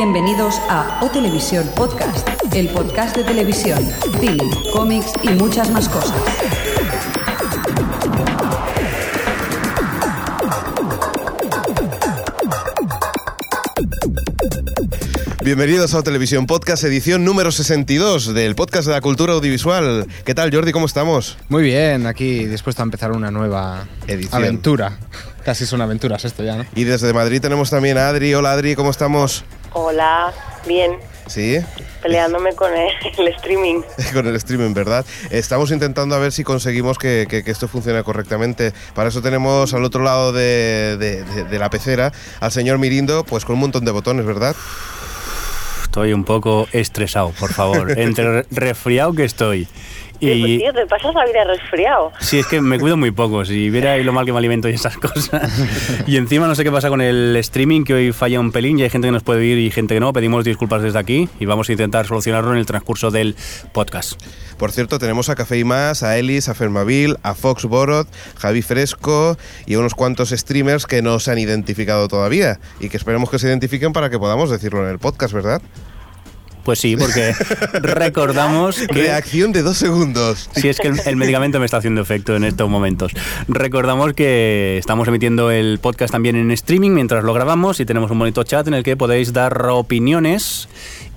Bienvenidos a O Televisión Podcast, el podcast de televisión, cine, cómics y muchas más cosas. Bienvenidos a O Televisión Podcast, edición número 62 del podcast de la cultura audiovisual. ¿Qué tal, Jordi? ¿Cómo estamos? Muy bien, aquí dispuesto a empezar una nueva Edición. aventura. Casi son aventuras esto ya, ¿no? Y desde Madrid tenemos también a Adri. Hola, Adri, ¿cómo estamos? Hola, bien, Sí, peleándome con el, el streaming. con el streaming, ¿verdad? Estamos intentando a ver si conseguimos que, que- que esto funcione correctamente. Para eso tenemos al otro lado de, de- de- de la pecera al señor Mirindo, pues con un montón de botones, ¿verdad? Estoy un poco estresado, por favor. Entre re- resfriado que estoy. Pues, Y tío, te pasas la vida resfriado. sí, es que me cuido muy poco. Si viera ahí lo mal que me alimento y esas cosas. Y encima no sé qué pasa con el streaming, que hoy falla un pelín y hay gente que nos puede oír y gente que no. Pedimos disculpas desde aquí y vamos a intentar solucionarlo en el transcurso del podcast. Por cierto, tenemos a Café y Más, a Elis, a Fermaville, a Fox Borod, Javi Fresco y unos cuantos streamers que no se han identificado todavía y que esperemos que se identifiquen para que podamos decirlo en el podcast, ¿verdad? Pues sí, porque recordamos que... Reacción de dos segundos. Si es que el, el medicamento me está haciendo efecto en estos momentos. Recordamos que estamos emitiendo el podcast también en streaming mientras lo grabamos y tenemos un bonito chat en el que podéis dar opiniones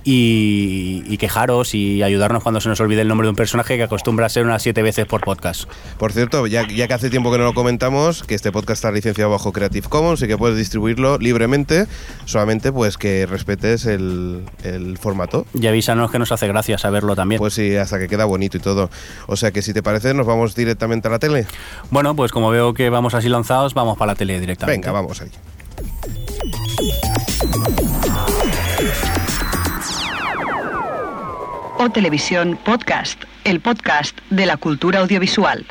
y, y quejaros y ayudarnos cuando se nos olvide el nombre de un personaje que acostumbra a ser unas siete veces por podcast. Por cierto, ya, ya que hace tiempo que no lo comentamos, que este podcast está licenciado bajo Creative Commons y que puedes distribuirlo libremente, solamente pues que respetes el, el formato. Y avísanos que nos hace gracia saberlo también. Pues sí, hasta que queda bonito y todo. O sea que si te parece, nos vamos directamente a la tele. bueno, pues como veo que vamos así lanzados, vamos para la tele directamente. Venga, vamos ahí. O Televisión Podcast, el podcast de la cultura audiovisual.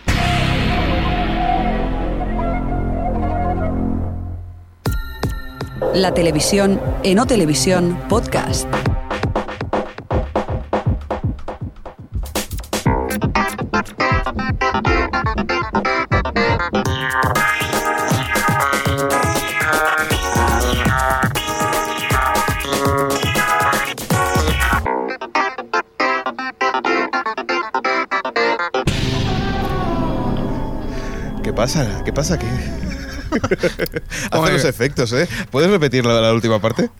La televisión en O Televisión Podcast. Pasa? ¿Qué pasa? ¿Qué? Hace Oye. los efectos, ¿eh? ¿Puedes repetir la, la última parte?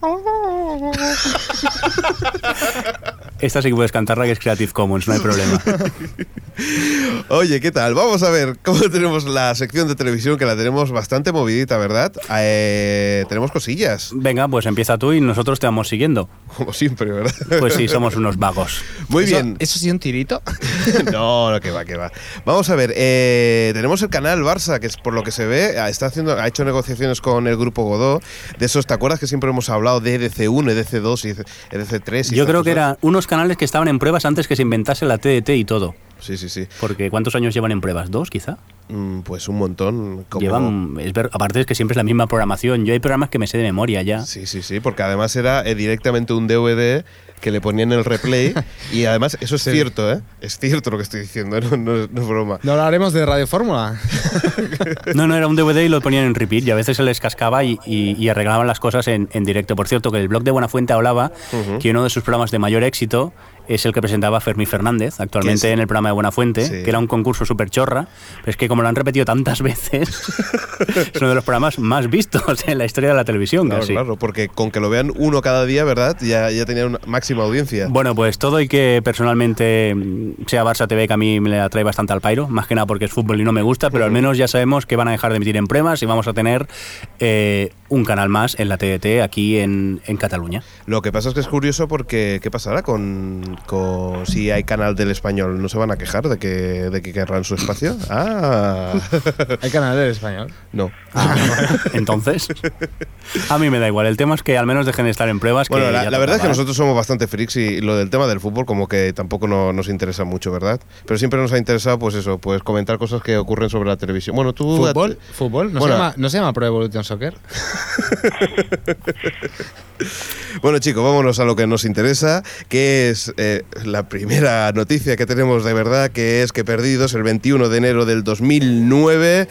Esta sí que puedes cantarla, que es Creative Commons, no hay problema. Oye, ¿qué tal? Vamos a ver cómo tenemos la sección de televisión, que la tenemos bastante movidita, ¿verdad? Eh, tenemos cosillas, Venga, pues empieza tú y nosotros te vamos siguiendo. como siempre, ¿verdad? Pues sí, somos unos vagos. Muy ¿Eso- bien. ¿Eso sí un tirito? No, no, que va, que va. Vamos a ver, eh, tenemos el canal Barça, que es por lo que se ve, ah, está haciendo, ha hecho negociaciones con el grupo Godó. De esos, ¿te acuerdas que siempre hemos hablado de EDC1, EDC2 y EDC3? y Yo creo que eran unos canales que estaban en pruebas antes que se inventase la TDT y todo. Sí, sí, sí. Porque ¿cuántos años llevan en pruebas? ¿Dos, quizá? Mm, Pues un montón. Como... Llevan, es ver- aparte es que siempre es la misma programación. Yo hay programas que me sé de memoria ya. Sí, sí, sí, porque además era eh, directamente un DVD que le ponían el replay y además eso es Sí. cierto, ¿eh? Es cierto lo que estoy diciendo, no, no- no es broma. ¿No hablaremos de Radio Fórmula? No, no, era un DVD y lo ponían en repeat y a veces se les cascaba y, y- y arreglaban las cosas en, en directo. Por cierto, que el blog de Buenafuente hablaba que uno de sus programas de mayor éxito es el que presentaba Fermín Fernández, actualmente en el programa de Buenafuente, Sí. que era un concurso súper chorra, pero es que como lo han repetido tantas veces, es uno de los programas más vistos en la historia de la televisión. Claro, casi. claro, porque con que lo vean uno cada día, ¿verdad? Ya, ya tenía una máxima audiencia. Bueno, pues todo y que personalmente mm, sea Barça TV, que a mí me le atrae bastante al pairo, más que nada porque es fútbol y no me gusta, pero al menos ya sabemos que van a dejar de emitir en pruebas y vamos a tener eh, un canal más en la TDT aquí en, en Cataluña. Lo que pasa es que es curioso porque ¿qué pasará con, con si hay canal del español? ¿No se van a quejar de que, de que querrán su espacio? Ah, Hay canal del español. no. Entonces, a mí me da igual. El tema es que al menos dejen de estar en pruebas. que Bueno, la, verdad es que nosotros somos bastante freaks y lo del tema del fútbol como que tampoco no- nos interesa mucho, ¿verdad? Pero siempre nos ha interesado, pues eso, pues comentar cosas que ocurren sobre la televisión. Bueno, tú... ¿Fútbol? ¿Fútbol? ¿No, Bueno. se llama, ¿No se llama Pro Evolution Soccer? Bueno, chicos, vámonos a lo que nos interesa, que es eh, la primera noticia que tenemos de verdad, que es que Perdidos, el 21 de enero del 2009...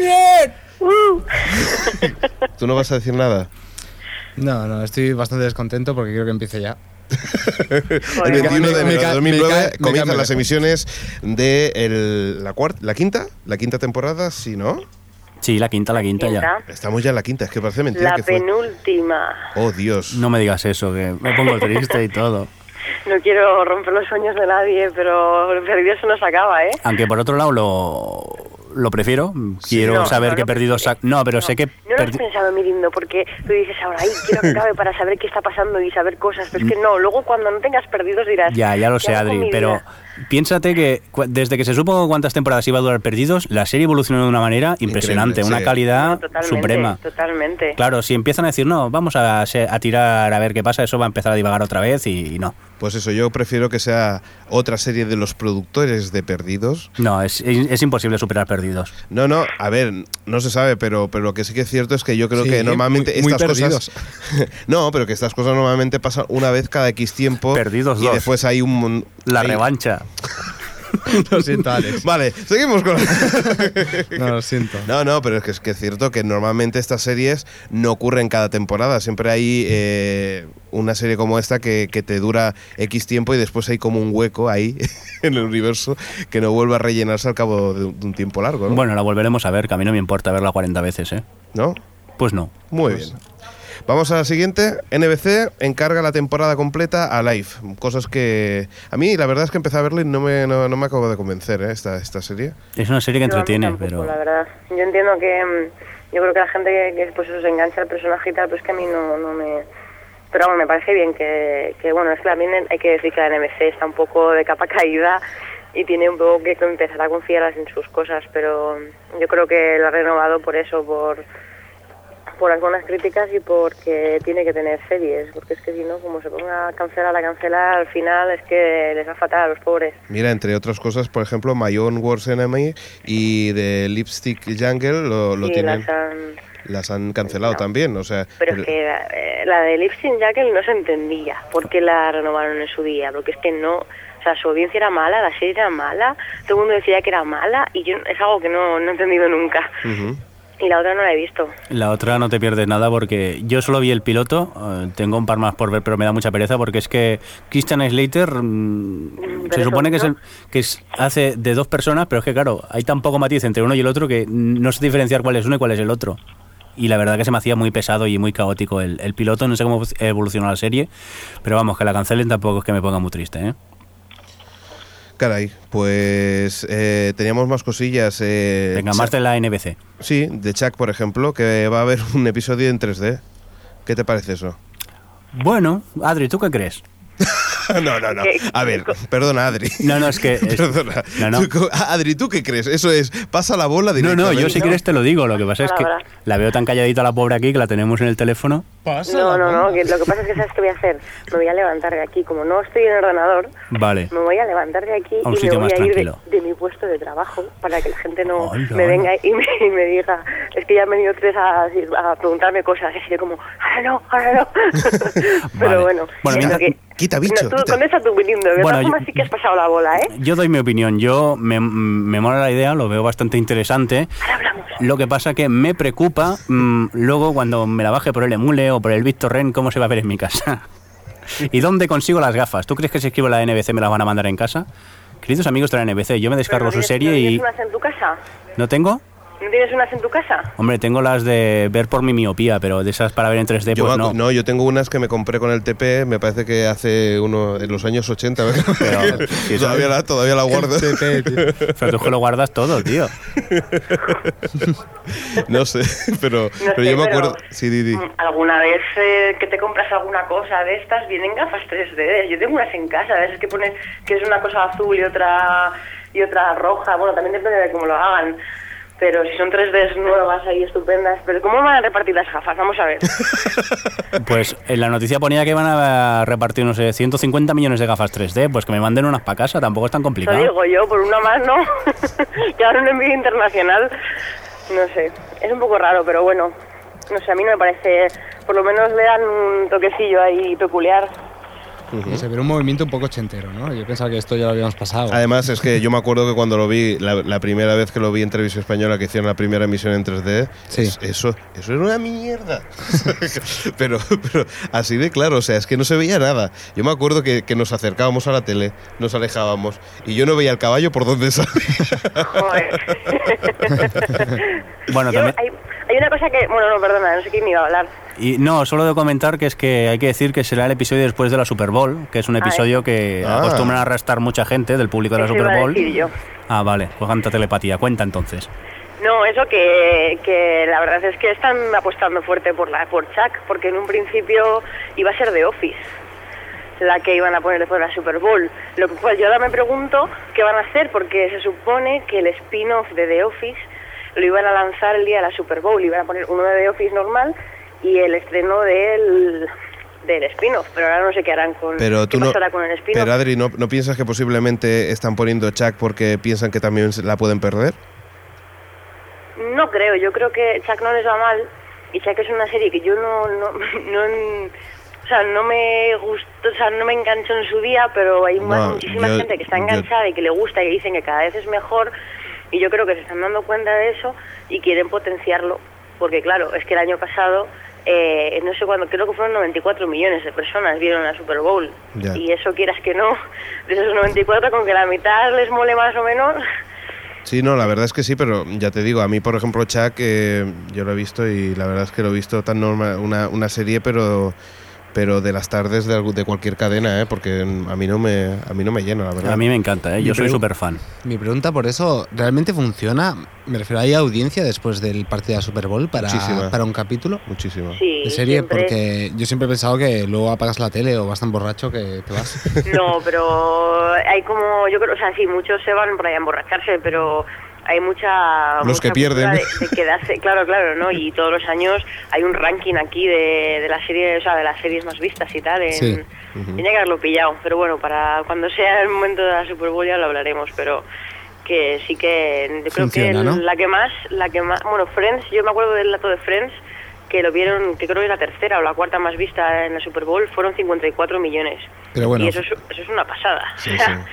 ¿Tú no vas a decir nada? No, no, estoy bastante descontento porque quiero que empiece ya. El Joder, 21 de enero de ca- 2009 me cae- me comienzan las emisiones de el- la, cuarta, la quinta, la quinta temporada, sí, ¿no? Sí, la quinta, la quinta ya. Estamos ya en la quinta, es que parece mentira La que fue. penúltima. Oh, Dios. No me digas eso, que me pongo triste y todo. No quiero romper los sueños de nadie, pero perdido eso no se acaba, ¿eh? Aunque por otro lado lo, lo prefiero. Quiero No, saber no, qué no, perdidos... porque- sa- No, pero sé que... No lo has pensado, mi lindo, porque tú dices ahora, ay, quiero que acabe para saber qué está pasando y saber cosas, pero es que no, luego cuando no tengas perdidos dirás... Ya, ya lo "¿Qué sé, Adri, pero vida?". Piénsate que desde que se supo cuántas temporadas iba a durar Perdidos, la serie evolucionó de una manera impresionante, Increíble, una sí. calidad No, totalmente, suprema. Totalmente. Claro, si empiezan a decir, no, vamos a, tirar a ver qué pasa, eso va a empezar a divagar otra vez y, y no. Pues eso, yo prefiero que sea otra serie de los productores de Perdidos. No, es, es- es imposible superar Perdidos. No, no, a ver, no se sabe, pero, pero lo que sí que es cierto es que yo creo Sí, que normalmente muy- muy estas perdidos. cosas. no, pero que estas cosas normalmente pasan una vez cada X tiempo. Perdidos y dos. después hay un. La hay- revancha. Lo siento, Alex. Vale, seguimos con. No, lo siento. No, no, pero es que, es que es cierto que normalmente estas series no ocurren cada temporada. Siempre hay eh, una serie como esta que, que te dura X tiempo y después hay como un hueco ahí en el universo que no vuelve a rellenarse al cabo de un, de un tiempo largo, ¿no? Bueno, la volveremos a ver, que a mí no me importa verla 40 veces, ¿eh? ¿No? Pues no. Muy bien. Vamos a la siguiente. NBC encarga la temporada completa a Live. Cosas que. A mí, la verdad es que empecé a verla y no me, no, no me acabo de convencer, ¿eh? esta, esta serie. Es una serie que entretiene, tampoco, pero... La verdad. Yo entiendo que. mm, Yo creo que la gente que, que, pues eso, se engancha al personaje y tal, pues que a mí no, no me. Pero bueno, me parece bien que, que, bueno, es que también hay que decir que la NBC está un poco de capa caída y tiene un poco que empezar a confiar en sus cosas, pero yo creo que lo ha renovado por eso, por por algunas críticas y porque tiene que tener series, porque es que si no, como se ponga a cancelar, a cancelar, al final es que les va fatal a los pobres. Mira, entre otras cosas, por ejemplo, My Own Worst Enemy y The Lipstick Jungle lo, lo Sí, tienen. las han- las han cancelado también, o sea. Pero es que la, eh, la de Lipsing Jackal no se entendía por qué la renovaron en su día, porque es que no, o sea, su audiencia era mala, la serie era mala, todo el mundo decía que era mala y yo es algo que no, no he entendido nunca. Ujú. Y la otra no la he visto. La otra no te pierdes nada porque yo solo vi el piloto, eh, tengo un par más por ver, pero me da mucha pereza porque es que Christian Slater mm, se supone que, es eso el, que es- hace de dos personas, pero es que claro, hay tan poco matiz entre uno y el otro que no sé diferenciar cuál es uno y cuál es el otro. Y la verdad que se me hacía muy pesado y muy caótico el, el piloto, no sé cómo evolucionó la serie, pero vamos, que la cancelen tampoco es que me ponga muy triste, ¿eh? Caray, pues eh, teníamos más cosillas. eh, Venga, Chuck- más de la NBC. Sí, de Chuck, por ejemplo, que va a haber un episodio en 3D. ¿Qué te parece eso? Bueno, Adri, ¿tú qué crees? no, no, no. ¿Qué- A ver, perdona, Adri. No, no, es que... es- Perdona. no, no. Tú- Adri, ¿tú qué crees? Eso es, pasa la bola No, no, directamente. yo si quieres te lo digo. Lo que pasa es que la veo tan calladita la pobre aquí que la tenemos en el teléfono. No, no, no, que lo que pasa es que ¿sabes qué voy a hacer? Me voy a levantar de aquí, como no estoy en el ordenador, Vale. me voy a levantar de aquí y me voy más a ir de, mi puesto de trabajo para que la gente no Hola, me venga y me, y me diga, es que ya han venido tres a, a preguntarme cosas, y así de como, ahora no, ahora no. Pero Vale. bueno, Bueno, que- quita, bicho, No, tú quita. contesta tú, mi lindo, de Bueno, yo- sí que has pasado la bola, ¿eh? Yo doy mi opinión. Yo me, me mola la idea, lo veo bastante interesante. Ahora hablamos. Lo que pasa que me preocupa mm, luego cuando me la baje por el Emule o por el BitTorrent cómo se va a ver en mi casa. ¿Y dónde consigo las gafas? ¿Tú crees que si escribo la NBC me las van a mandar en casa? Queridos amigos de la NBC, yo me descargo Pero su ¿no tienes- serie ¿no y... tienes unas en tu casa? ¿No tengo? ¿No tienes unas en tu casa? Hombre, tengo las de ver por mi miopía, pero de esas para ver en 3D, Yo pues acu- no. yo tengo unas que me compré con el TP, me parece que hace uno en los años 80. Pero, todavía, la, todavía la guardo. Pero tú es que lo guardas todo, tío. no sé, pero, No pero sé, yo me pero, acuerdo. Sí, Didi. mm, ¿Alguna vez eh, que te compras alguna cosa de estas vienen gafas 3D? Yo tengo unas en casa, a veces que pone que es una cosa azul y otra y otra roja. Bueno, también depende de cómo lo hagan. Pero si son 3D nuevas ahí estupendas, pero ¿cómo van a repartir las gafas? Vamos a ver. Pues en la noticia ponía que iban a repartir, no sé, 150 millones de gafas 3D. Pues que me manden unas para casa, tampoco es tan Lo complicado. digo yo, por una más, ¿no? que ahora un envío internacional, no sé. Es un poco raro, pero bueno. No sé, a mí no me parece... Por lo menos le dan un toquecillo ahí peculiar. Y se ve un movimiento un poco ochentero, ¿no? Yo pensaba que esto ya lo habíamos pasado. Además, es que yo me acuerdo que cuando lo vi, la, la primera vez que lo vi en televisión española, que hicieron la primera emisión en 3D, Sí. es- eso, eso era una mierda. pero, pero así de claro, o sea, es que no se veía nada. Yo me acuerdo que, que nos acercábamos a la tele, nos alejábamos, y yo no veía el caballo por donde salía. Joder. Bueno, Yo- también, hay, hay una cosa que, bueno, no, perdona, no sé quién me iba a hablar. y no, solo de comentar que es que hay que decir que será el episodio después de la Super Bowl, que es un Ah, episodio que Ah. acostumbran a arrastrar mucha gente del público de la Eso Super Bowl. yo. Ah, vale, pues canta telepatía. Cuenta entonces. No, eso que, que la verdad es que están apostando fuerte por la por Chuck, porque en un principio iba a ser The Office la que iban a poner después de la Super Bowl. Lo cual yo ahora me pregunto qué van a hacer, porque se supone que el spin-off de The Office lo iban a lanzar el día de la Super Bowl, iban a poner uno de The Office normal y el estreno del, del spin-off, pero ahora no sé qué harán con, Pero tú no. con el spin-off. Pero Adri, ¿no, ¿no piensas que posiblemente están poniendo Chuck porque piensan que también se la pueden perder? No creo, yo creo que Chuck no les va mal y Chuck es una serie que yo no, no, no o sea, no me gustó, o sea, no me enganchó en su día, pero hay No, muchísima yo- gente que está yo- enganchada y que le gusta y que dicen que cada vez es mejor y yo creo que se están dando cuenta de eso y quieren potenciarlo, porque claro, es que el año pasado, eh, no sé cuándo, creo que fueron 94 millones de personas vieron la Super Bowl. Ya. y eso quieras que no, de esos 94 con que la mitad les mole más o menos, Sí, no, la verdad es que sí, pero ya te digo, a mí, por ejemplo, Chuck, eh, yo lo he visto y la verdad es que lo he visto tan normal, una, una serie, pero pero de las tardes de, de cualquier cadena, ¿eh? porque a mí no me a mí no me llena, la verdad. A mí me encanta, ¿eh? yo Mi soy súper fan. Mi pregunta por eso, ¿realmente funciona? Me refiero, ¿hay audiencia después del partido de Super Bowl para, Muchísima. para un capítulo Muchísimo. sí. de serie? siempre- Porque yo siempre he pensado que luego apagas la tele o vas tan borracho que te vas. No, pero hay como, yo creo, o sea, sí, muchos se van por ahí a emborracharse, pero hay mucha... Los mucha que pierden. De, de quedarse, claro, claro, ¿no? Y todos los años hay un ranking aquí de, de la serie, o sea, de las series más vistas y tal. En, Sí. Tenía que haberlo pillado, pero bueno, para cuando sea el momento de la Super Bowl ya lo hablaremos, pero que sí que yo creo Funciona, que la que más, la que más, bueno, Friends, yo me acuerdo del dato de Friends que lo vieron, que creo que es la tercera o la cuarta más vista en la Super Bowl, fueron 54 millones. Pero bueno. Y eso es, eso es una pasada. Sí, O sea, sí.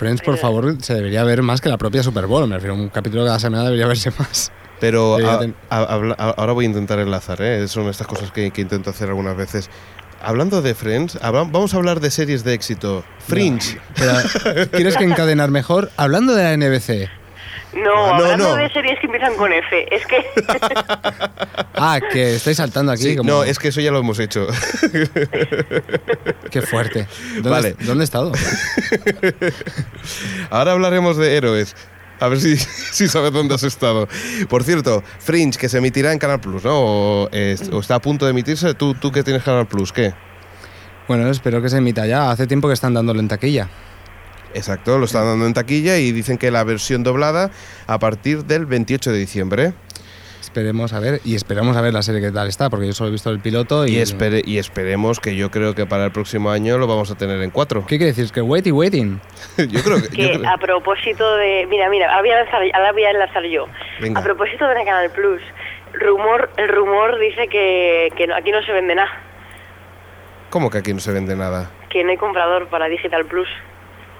Friends, por favor, se debería ver más que la propia Super Bowl. Me refiero, un capítulo cada semana debería verse más. Pero Sí, ya a- ten- a- habla- a- ahora voy a intentar enlazar, ¿eh? son estas cosas que, que intento hacer algunas veces. Hablando de Friends, vamos a hablar de series de éxito. Fringe. Pero, ¿Quieres que encadenar mejor? Hablando de la NBC. No, Ah, no, hablando no. de series que empiezan con F, es que Ah, que estáis saltando aquí. Sí, como- No, es que eso ya lo hemos hecho. Qué fuerte. ¿Dónde, Vale. ¿Dónde he estado? Ahora hablaremos de héroes. A ver si, si sabes dónde has estado. Por cierto, Fringe, que se emitirá en Canal Plus, ¿no? O, eh, o está a punto de emitirse. ¿Tú, tú que tienes Canal Plus, ¿qué? Bueno, espero que se emita ya. Hace tiempo que están dándolo en taquilla. Exacto, lo están dando en taquilla y dicen que la versión doblada a partir del 28 de diciembre. Esperemos a ver. Y esperamos a ver la serie que tal está, porque yo solo he visto el piloto y. Y, espere, y esperemos que yo creo que para el próximo año lo vamos a tener en cuatro. ¿Qué quiere decir? ¿Que wait y waiting? yo creo que. yo que creo- a propósito de... Mira, mira, ahora voy a enlazar, ahora voy a enlazar yo. Venga. A propósito de la Canal Plus, rumor, el rumor dice que, que no- aquí no se vende nada, ¿Cómo que aquí no se vende nada? que no hay comprador para Digital Plus.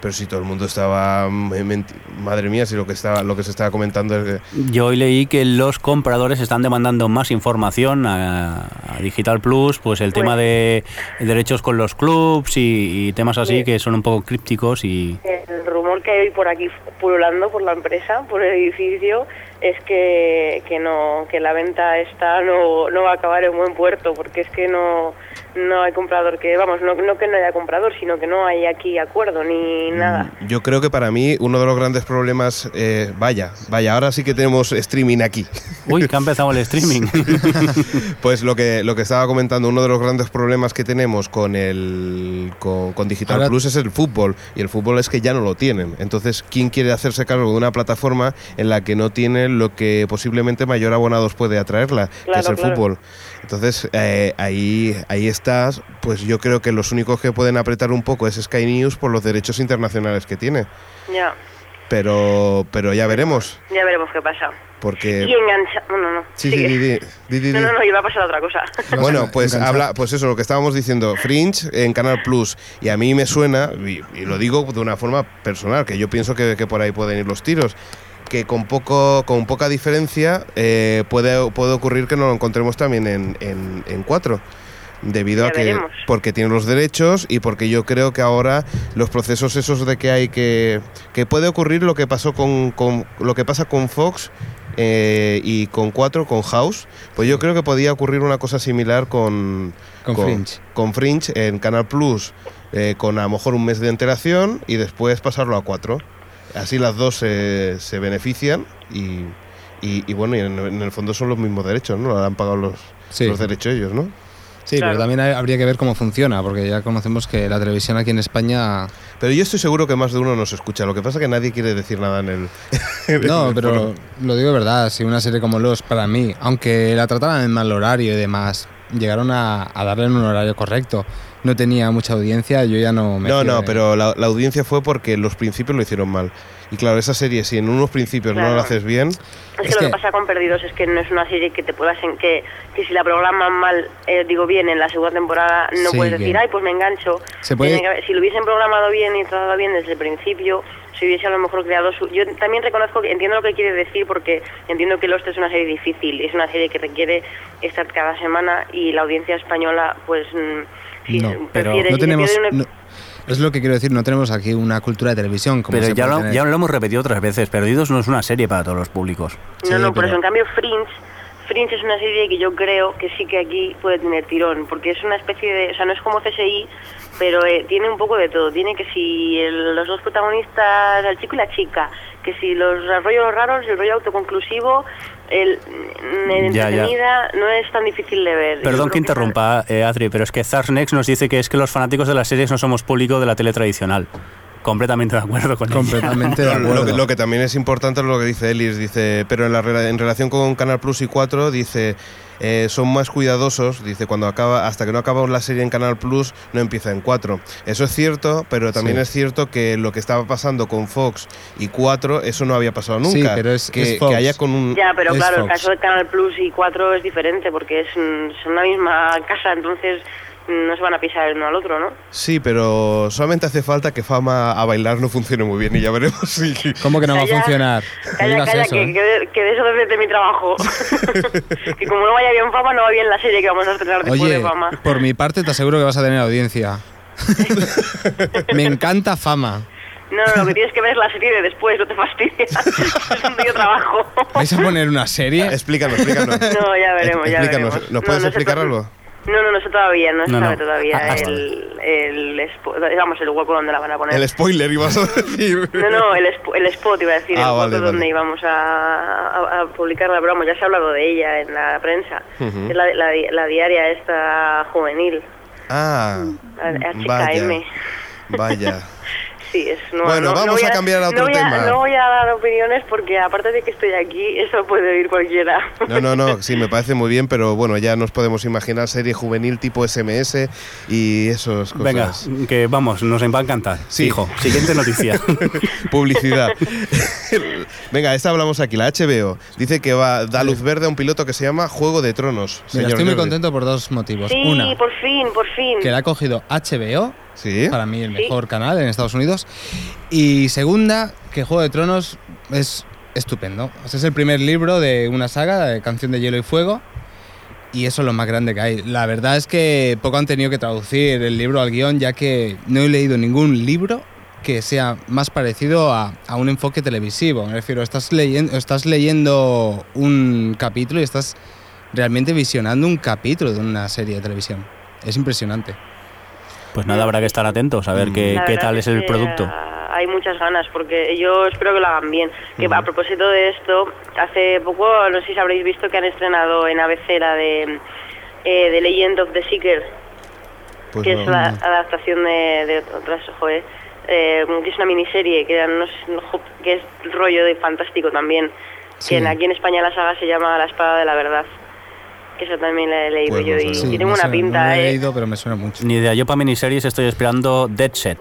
Pero si todo el mundo estaba. mm, Madre mía, si lo que, estaba, lo que se estaba comentando es que. Yo hoy leí que los compradores están demandando más información a, a Digital Plus, pues el Pues- tema de derechos con los clubs y, y temas así Sí. que son un poco crípticos y El rumor que hay por aquí pululando por la empresa, por el edificio, es que, que no que la venta esta no, no va a acabar en buen puerto, porque es que no no hay comprador que, vamos, no, no que no haya comprador, sino que no hay aquí acuerdo ni nada. Yo creo que para mí uno de los grandes problemas. eh, vaya, vaya, ahora sí que tenemos streaming aquí. Uy, que ha empezado el streaming. Pues lo que, lo que estaba comentando, uno de los grandes problemas que tenemos con el con, con Digital Ahora- Plus es el fútbol. Y el fútbol es que ya no lo tienen. Entonces, ¿quién quiere hacerse cargo de una plataforma en la que no tiene lo que posiblemente mayor abonados puede atraerla, que es el claro. fútbol? Entonces, eh, ahí, ahí estás. Pues yo creo que los únicos que pueden apretar un poco es Sky News por los derechos internacionales que tiene. Ya. pero, pero ya veremos. Ya veremos qué pasa. Porque. Y engancha. Bueno, no. Sí, sí, di, di, di, di, No, no, no, iba a pasar otra cosa. Bueno, pues habla, pues eso, lo que estábamos diciendo, Fringe en Canal Plus, y a mí me suena, y, y lo digo de una forma personal, que yo pienso que, que por ahí pueden ir los tiros, que con poco, con poca diferencia eh, puede, puede ocurrir que nos lo encontremos también en, en, en 4. Debido Ya a que veremos. porque tiene los derechos y porque yo creo que ahora los procesos esos de que hay que que puede ocurrir lo que pasó con, con- lo que pasa con Fox eh, y con 4 con House pues yo creo que podía ocurrir una cosa similar con Con Fringe. con Fringe en Canal Plus eh, con a lo mejor un mes de antelación y después pasarlo a 4 así las dos se, se benefician y, y, y bueno y en, en el fondo son los mismos derechos no han pagado los, Sí. los derechos ellos no Sí, Claro. pero también hay- habría que ver cómo funciona, porque ya conocemos que la televisión aquí en España... Pero yo estoy seguro que más de uno nos escucha. Lo que pasa es que nadie quiere decir nada en el. en No, el pero foro. lo digo de verdad, si una serie como Los, para mí, aunque la trataran en mal horario y demás, llegaron a, a darle en un horario correcto, no tenía mucha audiencia, yo ya no me... No, no, de- pero la, la audiencia fue porque los principios lo hicieron mal. Y claro, esa serie, si en unos principios no lo haces bien. Es que lo que pasa con Perdidos es que no es una serie que te puedas en que, que si la programan mal, eh, digo bien, en la segunda temporada no Sí, puedes decir, que- ay, pues me engancho. Se puede- si lo hubiesen programado bien y tratado bien desde el principio, se hubiese a lo mejor creado su... Yo también reconozco que entiendo lo que quiere decir porque entiendo que Lost es una serie difícil, es una serie que requiere estar cada semana y la audiencia española, pues... mm, si No, pero No tenemos... no- es lo que quiero decir, no tenemos aquí una cultura de televisión como Pero se ya lo, tener. ya lo hemos repetido otras veces. Perdidos no es una serie para todos los públicos. No, Sí, no, por pero- eso en cambio Fringe, Fringe es una serie que yo creo que sí que aquí puede tener tirón, porque es una especie de, o sea, no es como CSI, pero eh, tiene un poco de todo. Tiene que si el- los dos protagonistas, el chico y la chica, que si los rollos raros, el rollo autoconclusivo, el, el Ya, ya. entretenida, no es tan difícil de ver. Perdón que interrumpa, eh, Adri, pero es que Zarsnex nos dice que es que los fanáticos de las series no somos público de la tele tradicional. Completamente de acuerdo con ella. Completamente de Lo, acuerdo. que, lo que también es importante es lo que dice Ellis, dice, pero en, la, rela- en relación con Canal Plus y 4, dice, eh, son más cuidadosos, dice, cuando acaba, hasta que no acaba la serie en Canal Plus, no empieza en 4. Eso es cierto, pero también Sí. es cierto que lo que estaba pasando con Fox y 4, eso no había pasado Sí, nunca. pero es- que, es Fox. que haya con un... Ya, pero Es claro, el caso de Canal Plus y 4 es diferente, porque es, son la misma casa, entonces no se van a pisar el uno al otro, ¿no? Sí, pero solamente hace falta que Fama a bailar no funcione muy bien y ya veremos si... ¿Cómo que no va a funcionar? Calla, digas calla, eso, que, ¿eh? que de, que de eso depende mi trabajo. que como no vaya bien fama, no va bien la serie que vamos a estrenar después Oye, de fama. por mi parte te aseguro que vas a tener audiencia. Me encanta fama. No, no, lo que tienes que ver es la serie de después, no te fastidies. es donde yo trabajo. ¿Vais a poner una serie? Explícanos, explícanos. no, ya veremos, ya Explícanos, veremos. ¿nos No, puedes no explicar algo? No, no, no sé todavía, no, se No, no. sabe todavía Ah, el, el, spo- digamos, el hueco donde la van a poner. El spoiler ibas a decir. No, no, el, el spot iba a decir, Ah, el vale, hueco donde vale. íbamos a, a- a publicarla, pero vamos, ya se ha hablado de ella en la prensa. Ujú. Es la, la, la diaria esta juvenil, Ah, chica vaya, vaya. Sí, es no, Bueno, no- no vamos a cambiar a otro tema. no voy a dar opiniones porque aparte de que estoy aquí, eso puede oír cualquiera. No, no, no, sí, me parece muy bien, pero bueno, ya nos podemos imaginar serie juvenil tipo SMS y esos cosas. Venga, que vamos, nos va a encantar. Sí. Hijo, siguiente noticia. Publicidad. Venga, esta hablamos aquí, la HBO. Dice que va da luz verde a un piloto que se llama Juego de Tronos. Mira, señor estoy muy Jordi. contento por dos motivos. sí, Una, por fin, por fin. que la ha cogido HBO, Sí. para mí el Sí. mejor canal en Estados Unidos. Y segunda, que Juego de Tronos es estupendo. O sea, es el primer libro de una saga, de Canción de Hielo y Fuego. Y eso es lo más grande que hay. La verdad es que poco han tenido que traducir el libro al guion, ya que no he leído ningún libro que sea más parecido a, a un enfoque televisivo. Me refiero, estás leyendo, estás leyendo un capítulo y estás realmente visionando un capítulo de una serie de televisión. Es impresionante. Pues nada, habrá que estar atentos a ver qué, La qué verdad tal es el que, producto. ah, Hay muchas ganas porque yo espero que lo hagan bien. Que a propósito de esto, hace poco, no sé si habréis visto que han estrenado en ABC la de eh, The Legend of the Seeker, Pues que no. es la adaptación de, de otras, joder, eh, que es una miniserie que, es rollo de fantástico también. Sí. Que en- aquí en España la saga se llama La Espada de la Verdad. Que esa también la he leído Pues yo y tiene me una suena- pinta, No lo he eh. leído, pero me suena mucho. Ni idea, yo para miniseries estoy esperando Dead Set.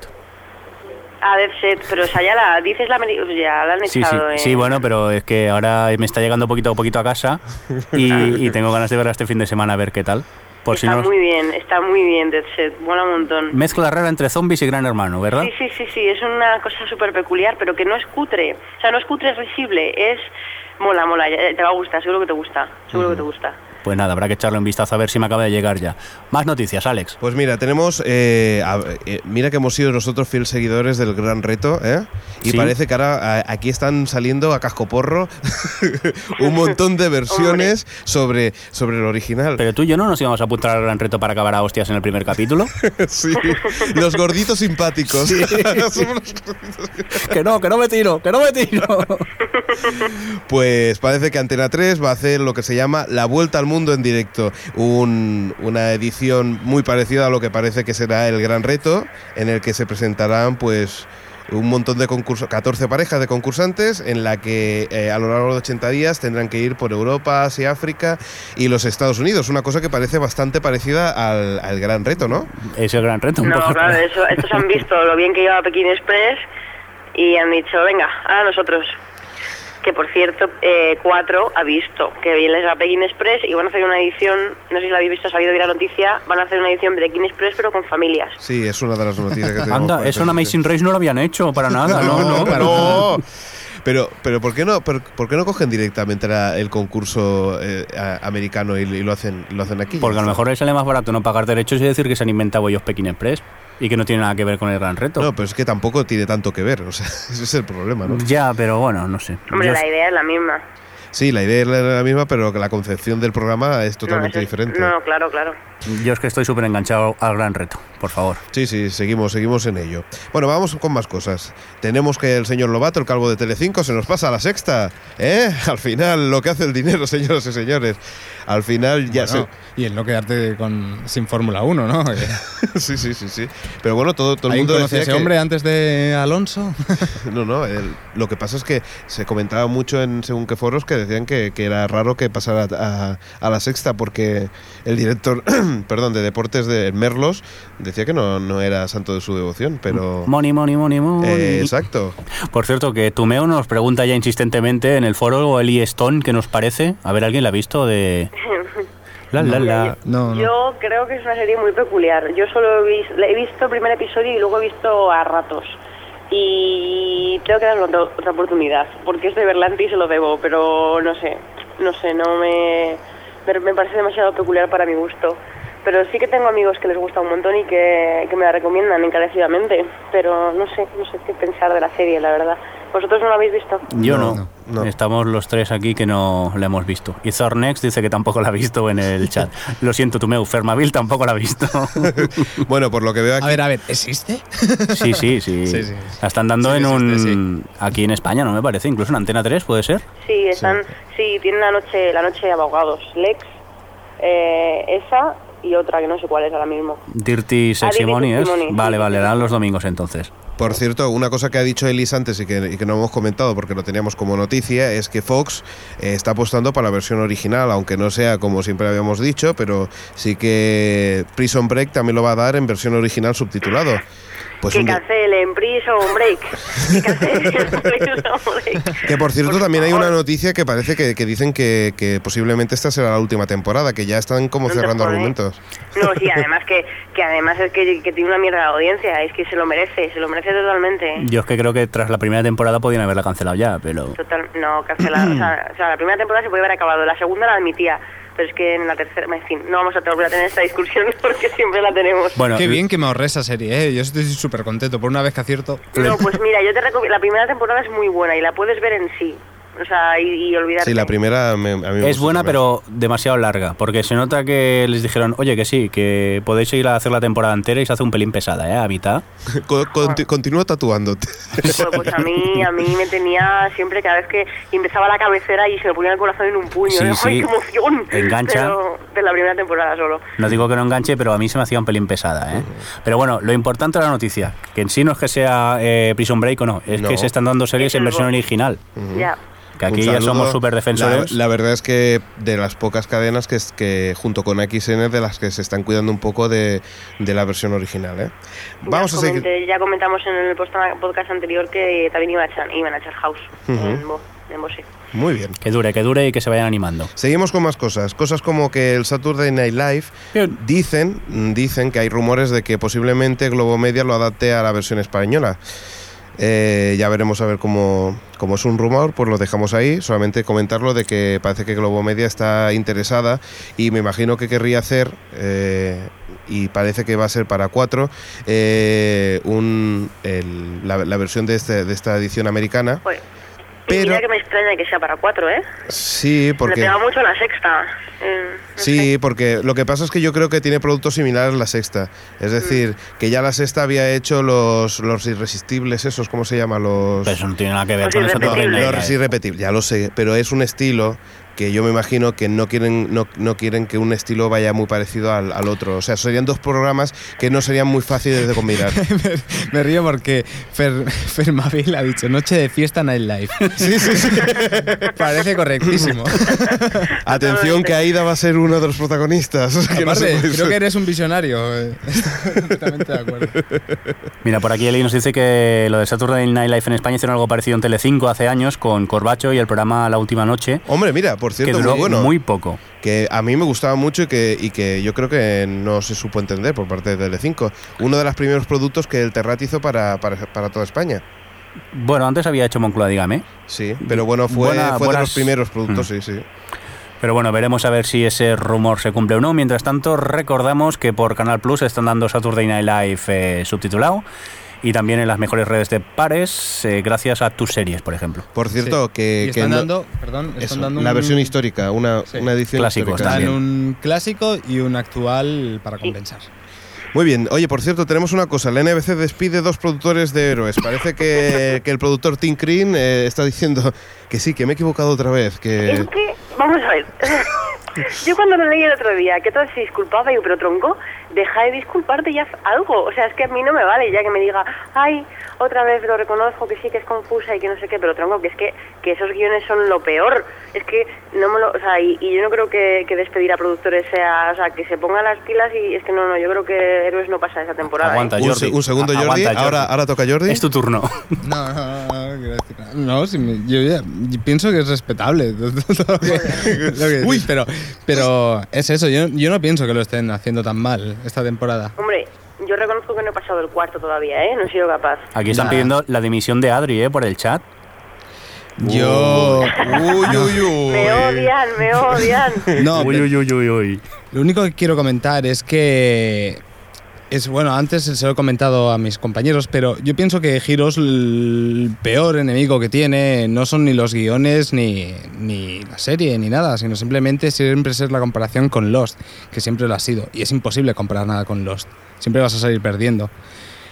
a Dead Set, pero o sea, ya la dices la ya la han Sí, sí, echado. en- sí, bueno, pero es que ahora me está llegando poquito a poquito a casa y, y tengo ganas de verla este fin de semana a ver qué tal. Por si está no. muy bien, está muy bien Dead Set, mola un montón. Mezcla rara entre zombies y Gran Hermano, ¿verdad? Sí, sí, sí, sí, es una cosa súper peculiar, pero que no es cutre. O sea, no es cutre, es risible, es... Mola, mola, ya- te va a gustar, seguro que te gusta, seguro que te gusta. Pues nada, habrá que echarle un vistazo a ver si me acaba de llegar ya. Más noticias, Alex. Pues mira, tenemos. eh, a- eh, mira que hemos sido nosotros fieles seguidores del Gran Reto, ¿eh? Y Sí. parece que ahora a- aquí están saliendo a cascoporro un montón de versiones sobre, sobre el original. Pero tú y yo no nos íbamos a apuntar al gran reto para acabar a hostias en el primer capítulo. Sí, los gorditos simpáticos. Los- que no, que no me tiro, que no me tiro. Pues parece que Antena 3 va a hacer lo que se llama La Vuelta al Mundo en directo, un- una edición muy parecida a lo que parece que será el Gran Reto, en el que se presentarán pues un montón de concursos, 14 parejas de concursantes, en la que eh, a lo largo de 80 días tendrán que ir por Europa, Asia, África y los Estados Unidos, una cosa que parece bastante parecida al, al Gran Reto, ¿no? Es el gran reto. Un No, poco. claro, eso, estos han visto lo bien que lleva Pekín Express y han dicho, venga, ahora nosotros. Que por cierto, eh, Cuatro ha visto que bien les va Pekín Express y van a hacer una edición, no sé si la habéis visto, ha salido hoy la noticia, van a hacer una edición de Pekín Express pero con familias. Sí, es una de las noticias que tenemos. Anda, eso en Amazing Race no lo habían hecho para nada, no, no. para no. Pero, pero ¿por qué no, por, por qué no cogen directamente la- el concurso eh, a- americano y, y lo hacen lo hacen aquí? Porque a lo mejor les sale más barato no pagar derechos y decir que se han inventado ellos Pekín Express y que no tiene nada que ver con el gran reto. No, pero es que tampoco tiene tanto que ver, o sea, ese es el problema, ¿no? Ya, pero bueno, no sé. Hombre, Yo- la idea es la misma. Sí, la idea es la misma, pero que la concepción del programa es totalmente no, eso es- diferente. No, claro, claro. Yo es que estoy súper enganchado al gran reto, por favor. Sí, sí, seguimos, seguimos en ello. Bueno, vamos con más cosas. Tenemos que el señor Lobato, el calvo de Telecinco, se nos pasa a la sexta, ¿eh? Al final, lo que hace el dinero, señoras y señores. Al final ya Bueno, Y el no quedarte con, sin Fórmula 1, ¿no? Se... sí, sí, sí, sí. Pero bueno, todo, todo el ¿Alguien mundo conoce a decía ese que- hombre antes de Alonso? No, no, el- lo que pasa es que se comentaba mucho en según qué foros que decían que, que era raro que pasara a, a la sexta porque el director, perdón, de deportes de Merlos decía que no, no era santo de su devoción, pero... Money, money, money, money. Eh, exacto. Por cierto, que Tumeo nos pregunta ya insistentemente en el foro Eli Stone qué nos parece. A ver, ¿alguien la ha visto de...? La, la, la. No, no. Yo creo que es una serie muy peculiar. Yo solo he, vis- he visto el primer episodio y luego he visto a ratos. Y tengo que darle otra, oportunidad, porque es de Berlanti y se lo debo, pero no sé, no sé, no me, me parece demasiado peculiar para mi gusto. Pero sí que tengo amigos que les gusta un montón y que, que me la recomiendan encarecidamente, pero no sé, no sé qué pensar de la serie, la verdad. ¿Vosotros no la habéis visto? Yo No, no, no. Estamos los tres aquí que no la hemos visto. Y Zornex dice que tampoco la ha visto en el chat. Lo siento, Tumeu. Fermaville tampoco la ha visto. Bueno, por lo que veo aquí... A ver, a ver, ¿existe? Sí, sí, sí. Sí, sí. La están dando Sí, en existe, un... Aquí en España, ¿no me parece? Incluso en Antena 3, ¿puede ser? Sí, están, sí, tienen la noche, la noche de abogados. Lex, eh, esa y otra que no sé cuál es ahora mismo. Dirty Sexy Dirty Money, ¿es? Sexy Money, Vale, vale, dan los domingos entonces. Por cierto, una cosa que ha dicho Elis antes y que, y que no hemos comentado porque lo teníamos como noticia es que Fox eh, está apostando para la versión original, aunque no sea como siempre habíamos dicho, pero sí que Prison Break también lo va a dar en versión original subtitulado. Pues que un- cancelen Prison Break. Que cancelen Prison Break. que por cierto Por también hay una noticia que parece que, que dicen que, que posiblemente esta será la última temporada, que ya están como No cerrando argumentos. No, sí, además que, que además es que, que tiene una mierda de audiencia, es que se lo merece, se lo merece totalmente. Yo es que creo que tras la primera temporada podían haberla cancelado ya, pero... Total, no, cancelado. o, sea, o sea, la primera temporada se puede haber acabado, la segunda la admitía, pero es que en la tercera, en fin, no vamos a volver a tener esta discusión porque siempre la tenemos. Bueno, Qué bien que me ahorré esa serie, ¿eh? Yo estoy súper contento. Por una vez que acierto. No, pues mira, yo te recomiendo, la primera temporada es muy buena y la puedes ver en sí, o sea, y, y olvidarte. Sí, la primera me- a mí me Es buena, pero demasiado larga, porque se nota que les dijeron, oye, que sí, que podéis ir a hacer la temporada entera y se hace un pelín pesada, ¿eh? A mitad. Co- conti- Continúa tatuándote. Pues, pues a mí, a mí me tenía siempre, cada vez que empezaba la cabecera y se me ponía el corazón en un puño. Sí, ¿eh? sí. ¡Ay, qué emoción! Engancha. Pero de la primera temporada solo. No digo que no enganche, pero a mí se me hacía un pelín pesada, ¿eh? Pero bueno, lo importante de la noticia, que en sí no es que sea eh, Prison Break o no, es No. que se están dando series Es en versión original. Ya. Que aquí ya somos súper defensores. La, la verdad es que de las pocas cadenas que, es- que junto con XN de las que se están cuidando un poco de, de la versión original. ¿eh? Vamos ya, a seguir. comenté- ya comentamos en el post- podcast anterior que también iba a echar, iban a echar House en Bo, en Bo, sí. Muy bien. Que dure, que dure y que se vayan animando. Seguimos con más cosas. Cosas como que el Saturday Night Live Bien. dicen, dicen que hay rumores de que posiblemente Globo Media lo adapte a la versión española. Eh, ya veremos a ver cómo, cómo es un rumor, pues lo dejamos ahí. Solamente comentarlo de que parece que Globo Media está interesada y me imagino que querría hacer, eh, y parece que va a ser para cuatro, eh, un, la, la versión de, este- de esta edición americana. Pero- mira que me extraña que sea para cuatro, ¿eh? Sí, Me porque... pega mucho la sexta. eh, Sí, porque lo que pasa es que yo creo que tiene productos similares la sexta. Es decir, que ya la sexta había hecho los, los irresistibles, esos, ¿cómo se llama? Los, Pero eso no tiene nada que ver Los con torre. los irrepetibles, ya lo sé, pero es un estilo que yo me imagino que no quieren, no, no quieren que un estilo vaya muy parecido al, al otro. O sea, serían dos programas que no serían muy fáciles de combinar. me, me río porque Fer, Fermavil ha dicho noche de fiesta nightlife. Sí, sí, sí. Parece correctísimo. Atención que Aida va a ser uno de los protagonistas. que no Aparte, puede- creo que eres un visionario. eh. Totalmente de acuerdo. Mira, por aquí Eli nos dice que lo de Saturday Night Live en España hicieron algo parecido en Telecinco hace años con Corbacho y el programa La Última Noche, Hombre, mira, por que cierto, duró muy bueno. muy poco. que a mí me gustaba mucho y que, y que yo creo que no se supo entender por parte de Telecinco. Uno de los primeros productos que el Terrat hizo para, para, para toda España. Bueno, antes había hecho Moncloa, dígame. Sí, pero bueno, fue, Buena- fue de los primeros productos, Mm. sí, sí. Pero bueno, veremos a ver si ese rumor se cumple o no. Mientras tanto, recordamos que por Canal Plus están dando Saturday Night Live eh, subtitulado y también en las mejores redes de pares, eh, gracias a tus series, por ejemplo. Por cierto, Sí. que, están no- dando, perdón, están eso, dando la un- versión histórica, una, Sí. una edición Clásicos histórica. También. un clásico y un actual para compensar. Muy bien, oye, por cierto, tenemos una cosa. La NBC despide dos productores de héroes. Parece que, que el productor Tim Green eh, está diciendo que sí, que me he equivocado otra vez. Que... Es que, vamos a ver. Yo cuando lo leí el otro día, que todo se disculpaba, yo, pero tronco, deja de disculparte ya algo. O sea, es que a mí no me vale ya que me diga, ay, otra vez lo reconozco, que sí, que es confusa y que no sé qué, pero tronco, que es que, que esos guiones son lo peor. Es que no me lo. O sea, y, y yo no creo que, que despedir a productores sea. O sea, que se pongan las pilas y es que no, no, yo creo que Héroes no pasa esa temporada. ¿eh? Aguanta, un, Jordi. un segundo, A- Jordi. aguanta, Ahora, Jordi. ahora toca Jordi. Es tu turno. No, no, no, no, quiero decir nada. No, si me- yo, ya- yo pienso que es respetable decís, pero, pero es eso, yo, yo no pienso que lo estén haciendo tan mal esta temporada. Hombre, yo reconozco que no he pasado el cuarto todavía, ¿eh? No he sido capaz. Aquí están pidiendo la dimisión de Adri, ¿eh? Por el chat. Yo... Uy, uy, uy. Me odian, me odian. No, uy, pero- uy, uy, uy, uy. Lo único que quiero comentar es que es bueno, antes se lo he comentado a mis compañeros, pero yo pienso que Heroes el peor enemigo que tiene no son ni los guiones ni, ni la serie ni nada, sino simplemente siempre es la comparación con Lost, que siempre lo ha sido y es imposible comparar nada con Lost. Siempre vas a salir perdiendo.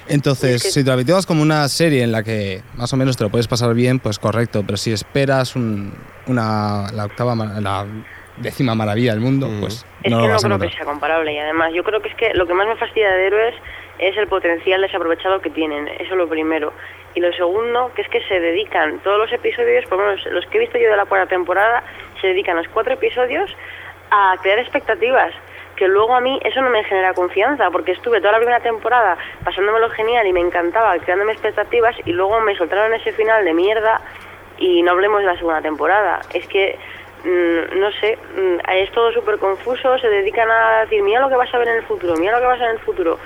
Entonces, si te habitúas como una serie en la que más o menos te lo puedes pasar bien, pues correcto. Pero si esperas un- una, la octava, la décima maravilla del mundo, Mm. pues Es no que lo no vas a creo que sea comparable y además yo creo que es que lo que más me fastidia de Héroes es el potencial desaprovechado que tienen, eso es lo primero. Y lo segundo, que es que se dedican todos los episodios, por lo menos los que he visto yo de la cuarta temporada, se dedican los cuatro episodios a crear expectativas que luego a mí eso no me genera confianza, porque estuve toda la primera temporada pasándomelo genial y me encantaba, creándome expectativas y luego me soltaron ese final de mierda y no hablemos de la segunda temporada. Es que, no sé, mm, es todo súper confuso, se dedican a decir, mira lo que vas a ver en el futuro, mira lo que vas a ver en el futuro.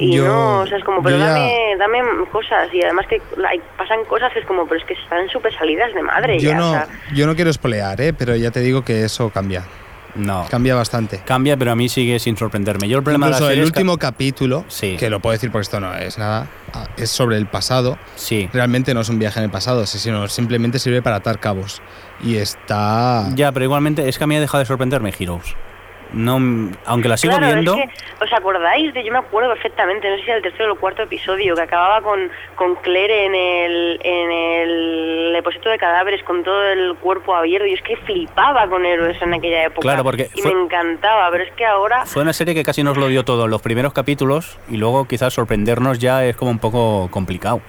Y Yo- no, o sea, es como, pero ya- dame, dame cosas. Y además que pasan cosas que es como, pero es que están súper salidas de madre. Yo ya, o no, sea, yo no quiero espolear, ¿eh? pero ya te digo que eso cambia. No. Cambia bastante. Cambia, pero a mí sigue sin sorprenderme. Yo el problema Incluso el es último capítulo, Sí. que lo puedo decir porque esto no es nada, ah, es sobre el pasado. Sí. Realmente no es un viaje en el pasado, sí, sino simplemente sirve para atar cabos. Y está... Ya, pero igualmente es que a mí ha dejado de sorprenderme Heroes. No, aunque la sigo claro, viendo. es que, ¿os acordáis? de Yo me acuerdo perfectamente, no sé si era el tercero o el cuarto episodio, que acababa con, con Claire en el, en el depósito de cadáveres con todo el cuerpo abierto. Y es que flipaba con héroes en aquella época. Claro, porque Y fue- me encantaba, pero es que ahora... Fue una serie que casi nos lo dio todo en los primeros capítulos y luego quizás sorprendernos ya es como un poco complicado.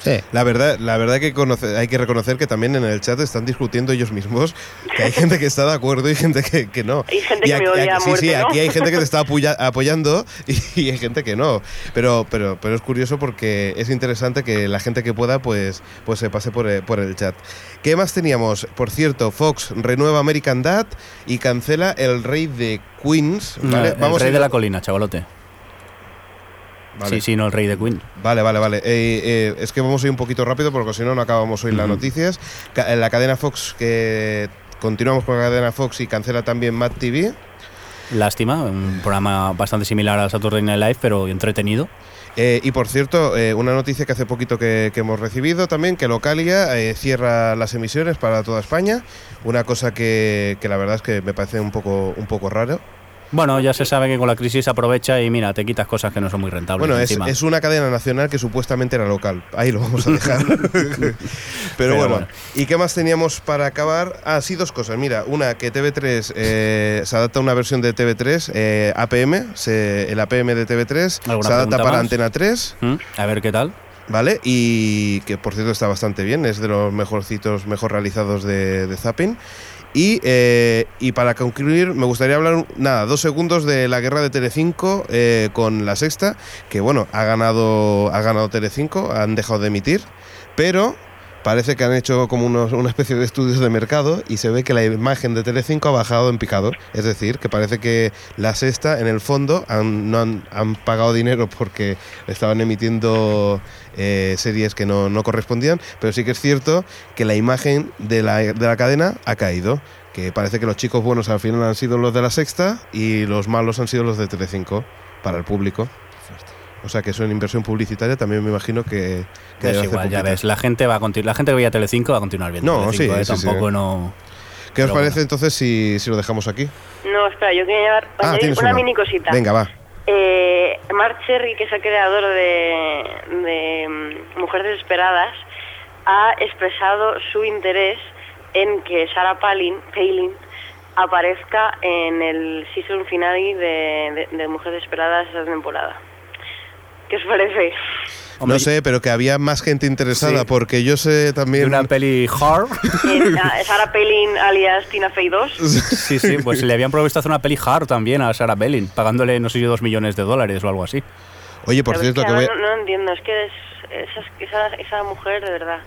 Sí. La verdad, la verdad que conoce- hay que reconocer que también en el chat están discutiendo ellos mismos, que hay gente que está de acuerdo y gente que, que no. Hay gente Y que me aquí- odia a sí, sí, muerte, ¿no? aquí hay gente que te está apoya- apoyando y, y hay gente que no. Pero, pero, pero es curioso porque es interesante que la gente que pueda pues, pues se pase por el, por el chat. ¿Qué más teníamos? Por cierto, Fox renueva American Dad y cancela El Rey de Queens. ¿vale? el rey a de la colina, chavalote. Vale. Sí, sí, no el rey de Queen. Vale, vale, vale. Eh, eh, es que vamos a ir un poquito rápido porque si no, no acabamos hoy las noticias. En la cadena Fox, que continuamos con la cadena Fox y cancela también Mad TV. Lástima, un programa bastante similar a Saturday Night Live, pero entretenido. Eh, y por cierto, eh, una noticia que hace poquito que, que hemos recibido también, que Localia eh, cierra las emisiones para toda España. Una cosa que, que la verdad es que me parece un poco, un poco raro. Bueno, ya se sabe que con la crisis aprovecha y mira, te quitas cosas que no son muy rentables. Bueno, es, es una cadena nacional que supuestamente era local. Ahí lo vamos a dejar. Pero, bueno. bueno. ¿y qué más teníamos para acabar? Ah, sí, dos cosas. Mira, una que TV3 eh, se adapta a una versión de TV3, eh, APM, se- el APM de TV3 se ¿Alguna adapta para más? Antena 3. ¿Mm? A ver qué tal. ¿Vale? Y que por cierto está bastante bien, es de los mejorcitos, mejor realizados de, de Zapping. Y, eh, para concluir, me gustaría hablar, nada, dos segundos de la guerra de Telecinco eh, con la sexta, que bueno, ha ganado, ha ganado Telecinco, han dejado de emitir, pero parece que han hecho como una especie de estudios de mercado y se ve que la imagen de Telecinco ha bajado en picado. Es decir, que parece que la sexta, en el fondo, no han, pagado dinero porque estaban emitiendo eh, series que no, no correspondían, pero sí que es cierto que la imagen de la, de la cadena ha caído. Que parece que los chicos buenos al final han sido los de la sexta y los malos han sido los de Telecinco para el público. O sea que eso en inversión publicitaria también me imagino que, que Es hacer igual, ya ves, la gente va a continuar, la gente que veía Telecinco va a continuar viendo No, Telecinco, sí, ¿eh? sí, sí. tampoco no ¿Qué os parece bueno. entonces si, si lo dejamos aquí? No, espera, yo quería llevar- Ah, una uno. mini cosita. Venga, va. Eh, Mark Cherry, que es el creador de, de mm, Mujeres Desesperadas, ha expresado su interés en que Sarah Palin, Palin aparezca en el season finale de, de, de Mujeres Desesperadas esa temporada. ¿Qué os parece? Hombre, no sé, pero que había más gente interesada, Sí. porque yo sé de también... una peli hard. A- Sarah Palin alias Tina Fey 2. sí, sí, pues le habían propuesto hacer una peli hard también a Sarah Bellin, pagándole no sé yo dos millones de dólares o algo así. Oye, por Pero es cierto, que que voy... no, no entiendo, es que es, esa, esa, esa mujer de verdad.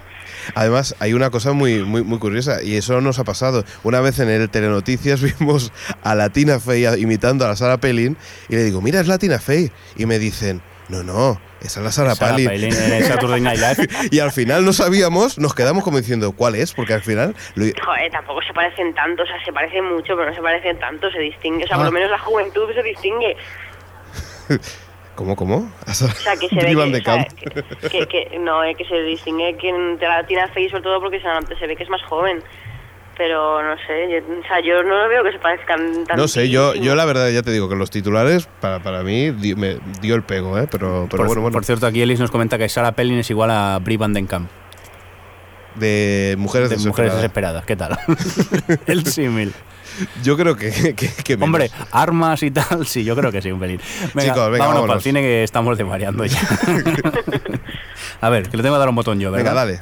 Además, hay una cosa muy, muy, muy curiosa, y eso nos ha pasado. Una vez en el Telenoticias vimos a la Tina Fey imitando a la Sara Pelin, y le digo, mira, es la Tina Fey. Y me dicen, no, no, esa es la Sara Palin. Palin en el Saturday Night Live. Y al final no sabíamos, nos quedamos como diciendo, ¿cuál es? Porque al final... lo- Joder, tampoco se parecen tanto, o sea, se parecen mucho, pero no se parecen tanto, se distingue. O sea, Ah. por lo menos la juventud se distingue. ¿Cómo, cómo? O sea, que se ve que, de o sea, camp. que, que- que- no, eh, que se distingue que entre la Tina Fey sobre todo porque se, se ve que es más joven. Pero no sé, yo, o sea, yo no veo que se parezcan tanto. No sé, yo, yo la verdad ya te digo que los titulares para, para mí di- me dio el pego, ¿eh? Pero, pero por, bueno, bueno. por cierto, aquí Ellis nos comenta que Sarah Palin es igual a Brie Van Den Kamp, de mujeres de Mujeres desesperadas. Desesperadas. ¿Qué tal? el símil. Yo creo que, que. Hombre, armas y tal, sí, yo creo que sí, un pelín. Venga, Chicos, venga, vámonos, para el vámonos. cine que estamos desvariando ya. a ver, que le tengo que dar un botón yo, ¿verdad? Venga, dale.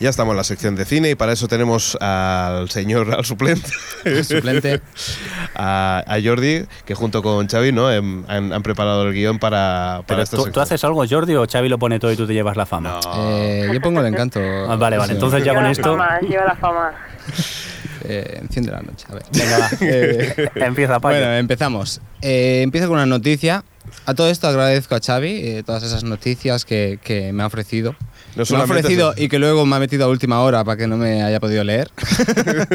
Ya estamos en la sección de cine y para eso tenemos al señor, al suplente, Suplente. a, a Jordi, que junto con Xavi ¿no? Em- han, han preparado el guion para, para esta ¿tú, sección. tú haces algo, Jordi, o Xavi lo pone todo y tú te llevas la fama? Eh, yo pongo el encanto. Ah, vale, vale, Sí. entonces ya lleva con la esto... Fama, lleva la fama. Eh, enciende la noche. A ver. Venga, va. Eh, Empieza, Paco. bueno, empezamos. Eh, empiezo con una noticia. A todo esto agradezco a Xavi eh, todas esas noticias que, que me ha ofrecido. No me ha ofrecido eso. y que luego me ha metido a última hora para que no me haya podido leer.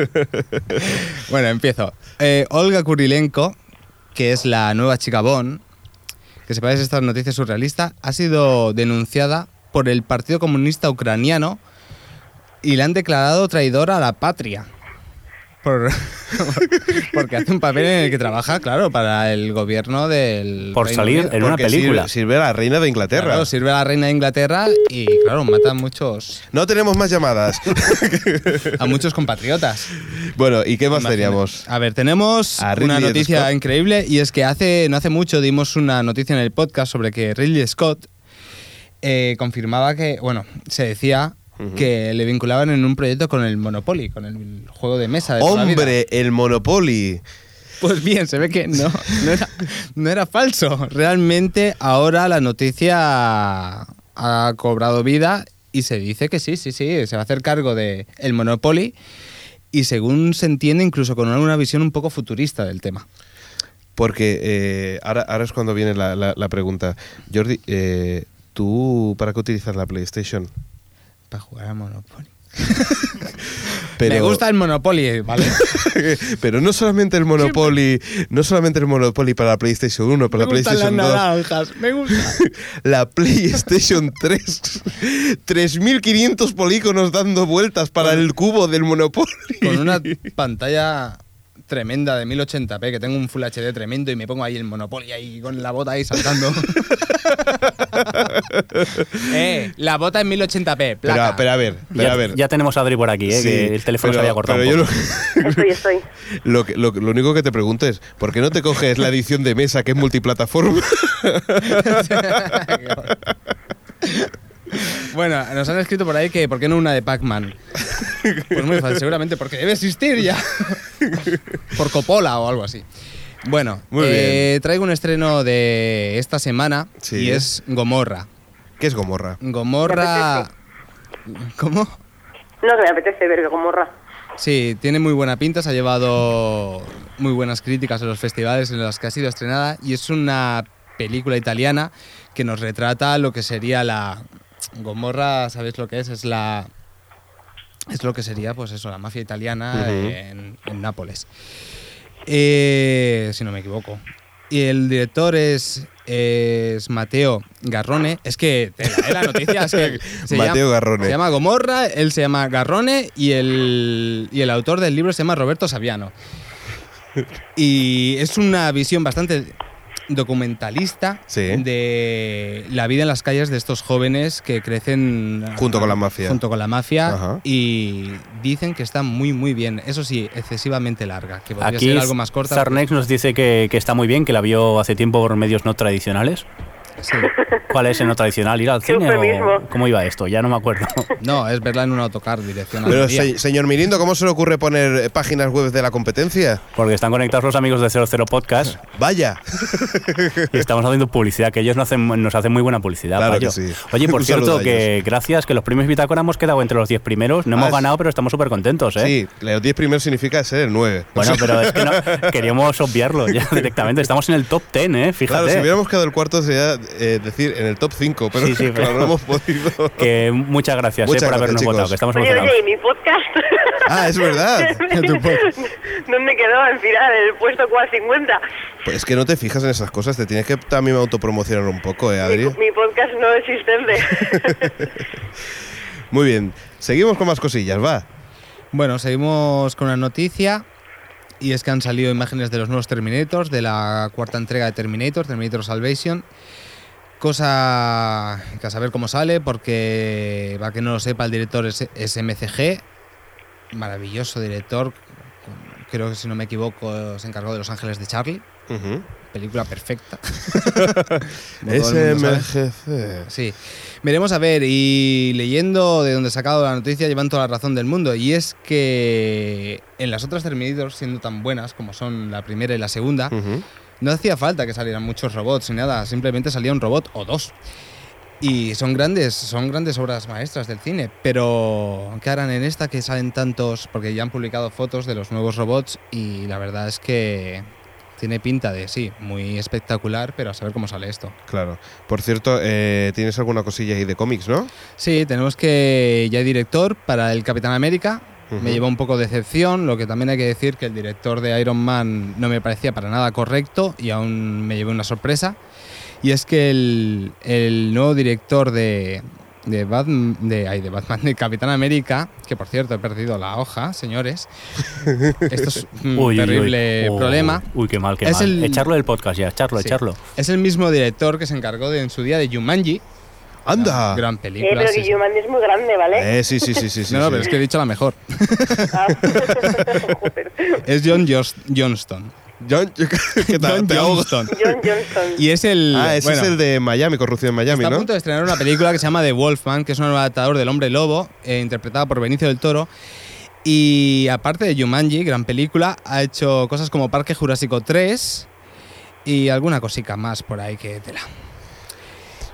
bueno, empiezo. Eh, Olga Kurilenko, que es la nueva chica Bon, que sepáis esta noticia surrealista, ha sido denunciada por el Partido Comunista Ucraniano y la han declarado traidora a la patria. Por- porque hace un papel en el que trabaja, claro, para el gobierno del. Por Reino salir Unido. en una película. Sirve, sirve a la reina de Inglaterra. Claro, sirve a la reina de Inglaterra y, claro, mata a muchos, No tenemos más llamadas. a muchos compatriotas. bueno, ¿y qué más teníamos? A ver, tenemos A una noticia Scott. increíble y es que hace no hace mucho dimos una noticia en el podcast sobre que Ridley Scott eh, confirmaba que, bueno, se decía que le vinculaban en un proyecto con el Monopoly, con el juego de mesa de. Hombre, el Monopoly. Pues bien, se ve que no, no era, no era falso. Realmente ahora la noticia ha cobrado vida y se dice que sí, sí, sí, se va a hacer cargo de el Monopoly y según se entiende incluso con una visión un poco futurista del tema. Porque eh, ahora, ahora es cuando viene la, la- la pregunta. Jordi, eh, ¿tú para qué utilizas la PlayStation? Para jugar al Monopoly. Pero, Me gusta el Monopoly, ¿vale? pero no solamente el Monopoly, no solamente el Monopoly para la PlayStation 1, para la me las PlayStation 2, naranjas, me gusta. la PlayStation 3. 3500 polígonos dando vueltas para el cubo del Monopoly. Con una pantalla tremenda de 1080p, que tengo un Full HD tremendo y me pongo ahí el Monopoly ahí con la bota ahí saltando. eh, la bota en 1080p, Pero, placa. pero a ver, pero ya, a ver. ya tenemos a Adri por aquí, ¿eh? Sí, que el teléfono se había cortado. pero un yo poco. Estoy, estoy. Lo, lo, que- lo, lo único que te pregunto es, ¿por qué no te coges la edición de mesa que es multiplataforma? Bueno, nos han escrito por ahí que ¿por qué no una de Pac-Man? Pues muy fácil, seguramente porque debe existir ya. por Coppola o algo así. Bueno, Muy eh, traigo un estreno de esta semana Sí. y es Gomorra. ¿Qué es Gomorra? Gomorra... ¿Cómo? No, que me apetece ver Gomorra. Sí, tiene muy buena pinta, se ha llevado muy buenas críticas en los festivales en los que ha sido estrenada y es una película italiana que nos retrata lo que sería la Gomorra, ¿sabéis lo que es? Es la es lo que sería pues eso, la mafia italiana en, en Nápoles. Eh, si no me equivoco. Y el director es, es Mateo Garrone. Es que tela, ¿eh? la noticia es que se Mateo llama- Garrone. Se llama Gomorra, él se llama Garrone y el, y el autor del libro se llama Roberto Saviano. Y es una visión bastante documentalista Sí. de la vida en las calles de estos jóvenes que crecen Junto con la mafia. junto con la mafia Ajá. y dicen que está muy muy bien eso sí excesivamente larga que podría Aquí ser algo más corta Zarnex nos dice que, que está muy bien, que la vio hace tiempo por medios no tradicionales. Sí. ¿Cuál es el no tradicional? ¿Ir al cine o cómo iba esto? Ya no me acuerdo. no es verla en un autocar dirección a Pero, se- señor Mirindo, ¿cómo se le ocurre poner páginas web de la competencia? Porque están conectados los amigos de 00 Podcast Vaya. y estamos haciendo publicidad, que ellos nos hacen, nos hacen muy buena publicidad. Claro que sí. Oye, por Un cierto, que gracias, que los premios Bitácora hemos quedado entre los 10 primeros. No Ah, hemos sí. ganado, pero estamos súper contentos, ¿eh? Sí, los 10 primeros significa ser el 9. Bueno, pero es que no, queríamos obviarlo ya directamente. Estamos en el top 10, ¿eh? Fíjate. Claro, si hubiéramos quedado el cuarto sería eh, decir en el top 5, pero Sí, sí, claro, pero- no hemos podido. Que muchas gracias Muchas eh, por gracias, habernos chicos. votado, que estamos Oye, emocionados. oye, ¿y mi podcast? Ah, es verdad. ¿Dónde quedó al final? ¿En el puesto cual 50? Pues es que no te fijas en esas cosas, te tienes que también autopromocionar un poco, ¿eh, Mi, Adri? mi podcast no existente. Muy bien, seguimos con más cosillas, va. Bueno, seguimos con una noticia. Y es que han salido imágenes de los nuevos Terminators, de la cuarta entrega de Terminator, Terminator Salvation. Cosa que a saber cómo sale, porque para que no lo sepa, el director es, es MCG. Maravilloso director. Creo que si no me equivoco, se encargó de Los Ángeles de Charlie. Película perfecta. SMGC. Sí. Veremos a ver, y leyendo de donde he sacado la noticia, llevan toda la razón del mundo. Y es que en las otras Terminators, siendo tan buenas como son la primera y la segunda. No hacía falta que salieran muchos robots ni nada, simplemente salía un robot o dos. Y son grandes, son grandes obras maestras del cine, pero ¿qué harán en esta que salen tantos? Porque ya han publicado fotos de los nuevos robots y la verdad es que tiene pinta de, sí, muy espectacular, pero a saber cómo sale esto. Claro. Por cierto, eh, tienes alguna cosilla ahí de cómics, ¿no? Sí, tenemos que ya hay director para el Capitán América. Me llevó un poco de decepción, lo que también hay que decir que el director de Iron Man no me parecía para nada correcto y aún me llevé una sorpresa. Y es que el, el nuevo director de, de, Batman, de, ay, de Batman, de Capitán América, que por cierto he perdido la hoja, señores. Esto es un Uy, uy, uy. terrible Oh, problema. Uy, qué mal, qué Es mal. el- Echarlo del podcast ya, echarlo, Sí. echarlo. Es el mismo director que se encargó de, en su día de Jumanji. ¡Anda! Gran Eh, película. pero sí. Jumanji es muy grande, ¿vale? Eh, sí, sí, sí, sí. sí, no, no, sí. pero es que he dicho la mejor. Ah. Es John Johnston. John, ¿qué tal? John. Johnston. John Johnson. Y es el. Ah, ese bueno, es el de Miami, Corrupción en Miami, Está a punto de estrenar una película que se llama The Wolfman, que es un adaptador del Hombre Lobo, eh, interpretada por Benicio del Toro. Y aparte de Jumanji, gran película, ha hecho cosas como Parque Jurásico 3 y alguna cosica más por ahí que tela.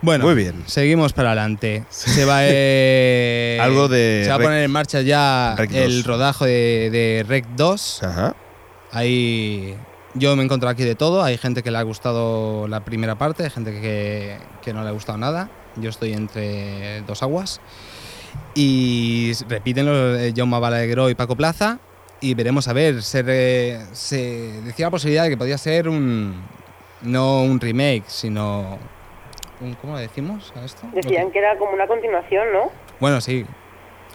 Bueno, Muy bien. seguimos para adelante. Se va eh, Algo de Se va a Rec- poner en marcha ya Rec el 2. rodaje de, de Rec 2. Ajá. Ahí yo me he encontrado aquí de todo. Hay gente que le ha gustado la primera parte, hay gente que, que no le ha gustado nada. Yo estoy entre dos aguas. Y repiten los Jaume Balagueró y Paco Plaza. Y veremos a ver. Se, re- se decía la posibilidad de que podía ser un. No un remake, sino. Un, ¿Cómo le decimos a esto? Decían que era como una continuación, ¿no? Bueno, sí.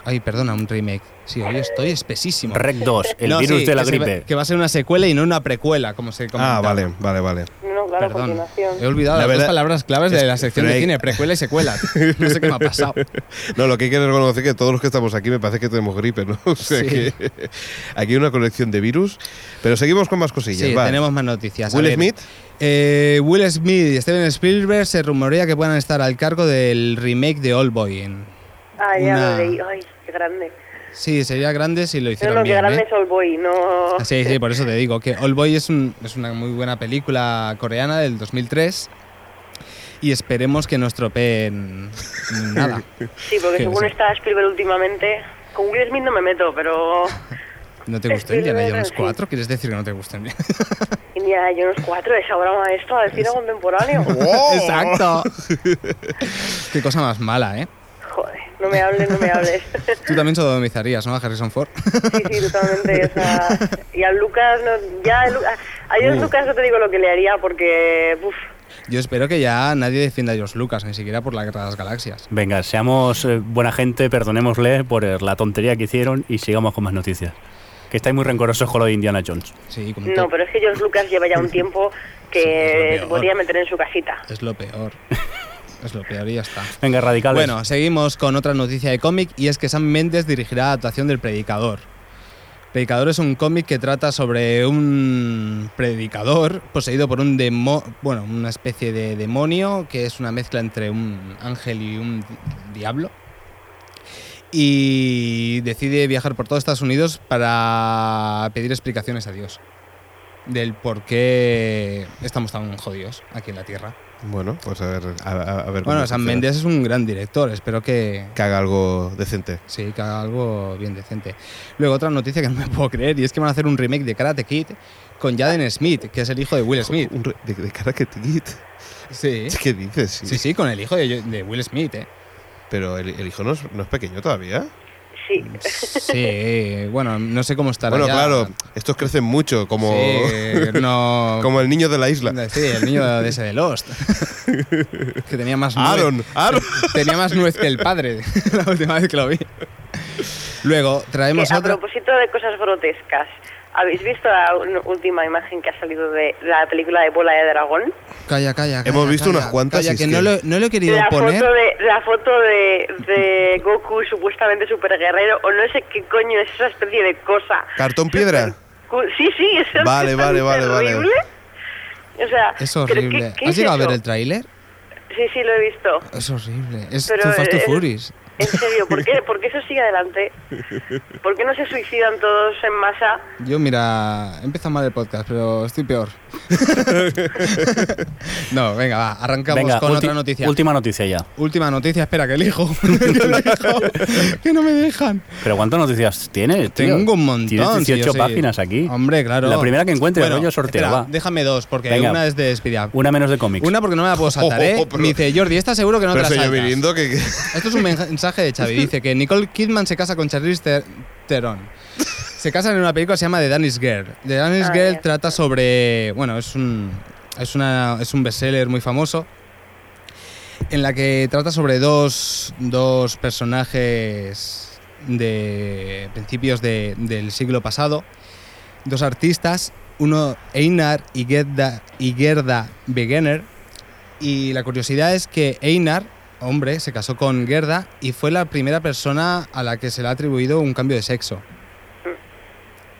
Ay, perdona, un remake. Sí, hoy estoy espesísimo. Rec 2, el No, virus sí, de la que se va- gripe. que va a ser una secuela y no una precuela, como se Ah, comentaba. vale, vale, vale. No, claro, Perdón. continuación. He olvidado La las verdad- dos palabras claves es de la sección de cine, precuela y secuela. No sé qué me ha pasado. No, lo que hay que reconocer es que todos los que estamos aquí me parece que tenemos gripe, ¿no? O sea Sí. que aquí hay una colección de virus. Pero seguimos con más cosillas. Sí, va. tenemos más noticias. A Will ver, Smith. Eh, Will Smith y Steven Spielberg se rumorea que puedan estar al cargo del remake de All Boy. Ah, ya una- lo leí. Ay, qué grande. Sí, sería grande si lo No, hicieron no, qué bien. grande ¿eh? es All Boy, no... Ah, Sí, sí, por eso te digo que All Boy es, un- es una muy buena película coreana del 2003 y esperemos que no estropeen nada. Sí, porque que según está Spielberg últimamente... Con Will Smith no me meto, pero... ¿No te gustó Indiana Jones sí. 4? ¿Quieres decir que no te gustó Indiana Indiana Jones 4 es obra maestra del cine contemporáneo. Exacto. Qué cosa más mala, ¿eh? Joder, no me hables, no me hables. Tú también sodomizarías, ¿no? A Harrison Ford. Sí, sí, totalmente. O sea, y a Lucas, no, ya a Lu- a, George Uh. Lucas no te digo lo que le haría porque, uf, Yo espero que ya nadie defienda a George Lucas, ni siquiera por la Guerra de las Galaxias. Venga, seamos eh, buena gente, perdonémosle por la tontería que hicieron y sigamos con más noticias. Que estáis muy rencorosos con lo de Indiana Jones. Sí, como no, pero es que George Lucas lleva ya un tiempo Sí, que se podría meter en su casita. es lo peor. Es lo peor y ya está. Venga, radicales. Bueno, seguimos con otra noticia de cómic y es que Sam Mendes dirigirá la adaptación del Predicador. Predicador es un cómic que trata sobre un predicador poseído por un demo, bueno, una especie de demonio que es una mezcla entre un ángel y un di- diablo. Y decide viajar por todo Estados Unidos para pedir explicaciones a Dios del por qué estamos tan jodidos aquí en la Tierra. Bueno, pues a ver, a, a- ver Bueno, funciona. Mendes es un gran director, espero que, Que haga algo decente. Sí, que haga algo bien decente. Luego otra noticia que no me puedo creer y es que van a hacer un remake de Karate Kid con Jaden Smith, que es el hijo de Will Smith. Un de, de cara que Kid. Sí. ¿Qué dices? Sí, sí, con el hijo de, de Will Smith, ¿eh? Pero el, el hijo no es, no es pequeño todavía. Sí. Sí, bueno, no sé cómo estará Bueno, ya. claro, estos crecen mucho, como, Sí, no... como el niño de la isla. Sí, el niño de ese de Lost. que tenía más nuez. Aaron, Aaron. Tenía más nuez que el padre la última vez que lo vi. Luego traemos Que a propósito de cosas grotescas, ¿habéis visto la última imagen que ha salido de la película de Bola de Dragón? Calla, calla, calla. Hemos visto calla, unas cuantas Calla, y es que, no, lo, no lo he querido La poner. foto de la foto de, de Goku supuestamente super guerrero o no sé qué coño es esa especie de cosa. ¿Cartón piedra? Sí, sí, es Vale, vale, vale, vale. O sea, Es ¿pero horrible. ¿qué, qué ¿Has es llegado a ver eso? el tráiler? Sí, sí, lo he visto. Es horrible. Es Pero Too Fast to el- Furious. En serio, ¿por qué, ¿por qué eso sigue adelante? ¿Por qué no se suicidan todos en masa? Yo, mira, empieza mal el podcast, pero estoy peor. no, venga, va, arrancamos Venga, con otra noticia. Última noticia ya. Última noticia, espera, que elijo. que elijo, que no me dejan. Pero ¿cuántas noticias tienes, tío? Tengo un montón. Tienes sí, 18 yo sé. páginas aquí. Hombre, claro. La primera que encuentre, bueno, rollo sorteo, va. Déjame dos, porque Venga. una es de Speed Up. Una menos de cómics. Una porque no me la puedo saltar, ¿eh? Oh, pero- Me dice, Jordi, ¿estás seguro que no Pero te la saltas? Que- Esto es un mensaje de Xavi. Dice que Nicole Kidman se casa con Charlize Ter- Theron. Se casan en una película que se llama The Danish Girl. The Danish Ah, Girl trata sobre... Bueno, es un, es una, es un bestseller muy famoso en la que trata sobre dos, dos personajes de principios de- del siglo pasado, dos artistas, uno Einar y Gerda, y Gerda Wegener, y la curiosidad es que Einar, hombre, se casó con Gerda y fue la primera persona a la que se le ha atribuido un cambio de sexo.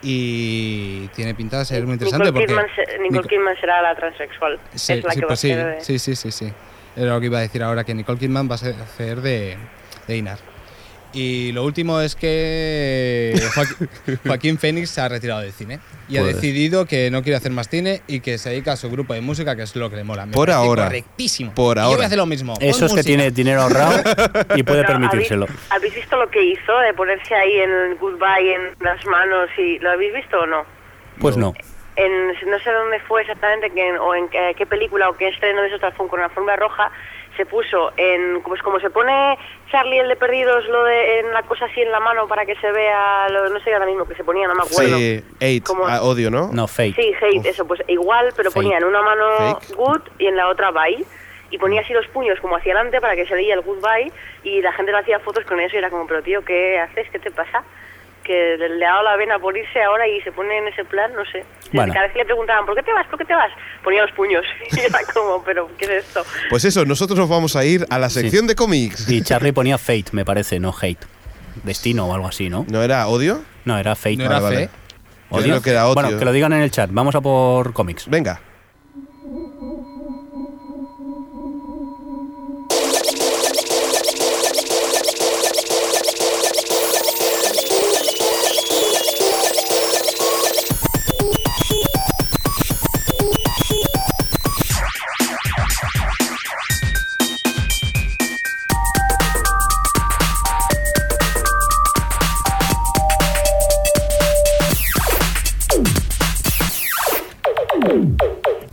Y tiene pinta de ser muy interesante Nicole, porque... Kidman, Nicole Nico- Kidman será la transexual. Sí, es la sí, que pues sí, de- sí, sí, sí, sí. Era lo que iba a decir ahora, que Nicole Kidman va a ser- de, de Einar. Y lo último es que Joaquín, Joaquín Phoenix se ha retirado del cine y ha decidido que no quiere hacer más cine y que se dedica a su grupo de música, que es lo que le mola. Me Por ahora. Correctísimo. Por Y Yo ahora. voy a hacer lo mismo. Eso es que tiene dinero ahorrado y puede Pero, permitírselo. ¿habéis, habéis visto lo que hizo de ponerse ahí en el goodbye en las manos? y ¿Lo habéis visto o no? Pues no. En, no sé dónde fue exactamente, que, o en qué, qué película o qué estreno de esos con una forma roja, se puso en, pues como se pone Charlie el de Perdidos, lo de en la cosa así en la mano para que se vea, lo, no sé ahora mismo que se ponía, no me acuerdo. sí, eight, ¿Cómo? ah, odio, ¿no? No, fake. Sí, hate, eso, pues igual, pero Fake. ponía en una mano Fake. good y en la otra bye. Y ponía así los puños como hacia adelante para que se veía el goodbye y la gente le hacía fotos con eso y era como, pero tío, ¿qué haces? ¿Qué te pasa? Que le, ha dado la vena por irse ahora y se pone en ese plan, no sé. Bueno. Cada vez que le preguntaban, ¿por qué te vas? ¿Por qué te vas? Ponía los puños. Y era como, pero ¿qué es esto? Pues eso, nosotros nos vamos a ir a la sección de cómics. Y Charlie ponía fate, me parece, no hate. Destino o algo así, ¿no? ¿No era odio? No, era fate. No era Vale, fe. vale. Yo creo que era odio. Bueno, que lo digan en el chat. Vamos a por cómics. Venga.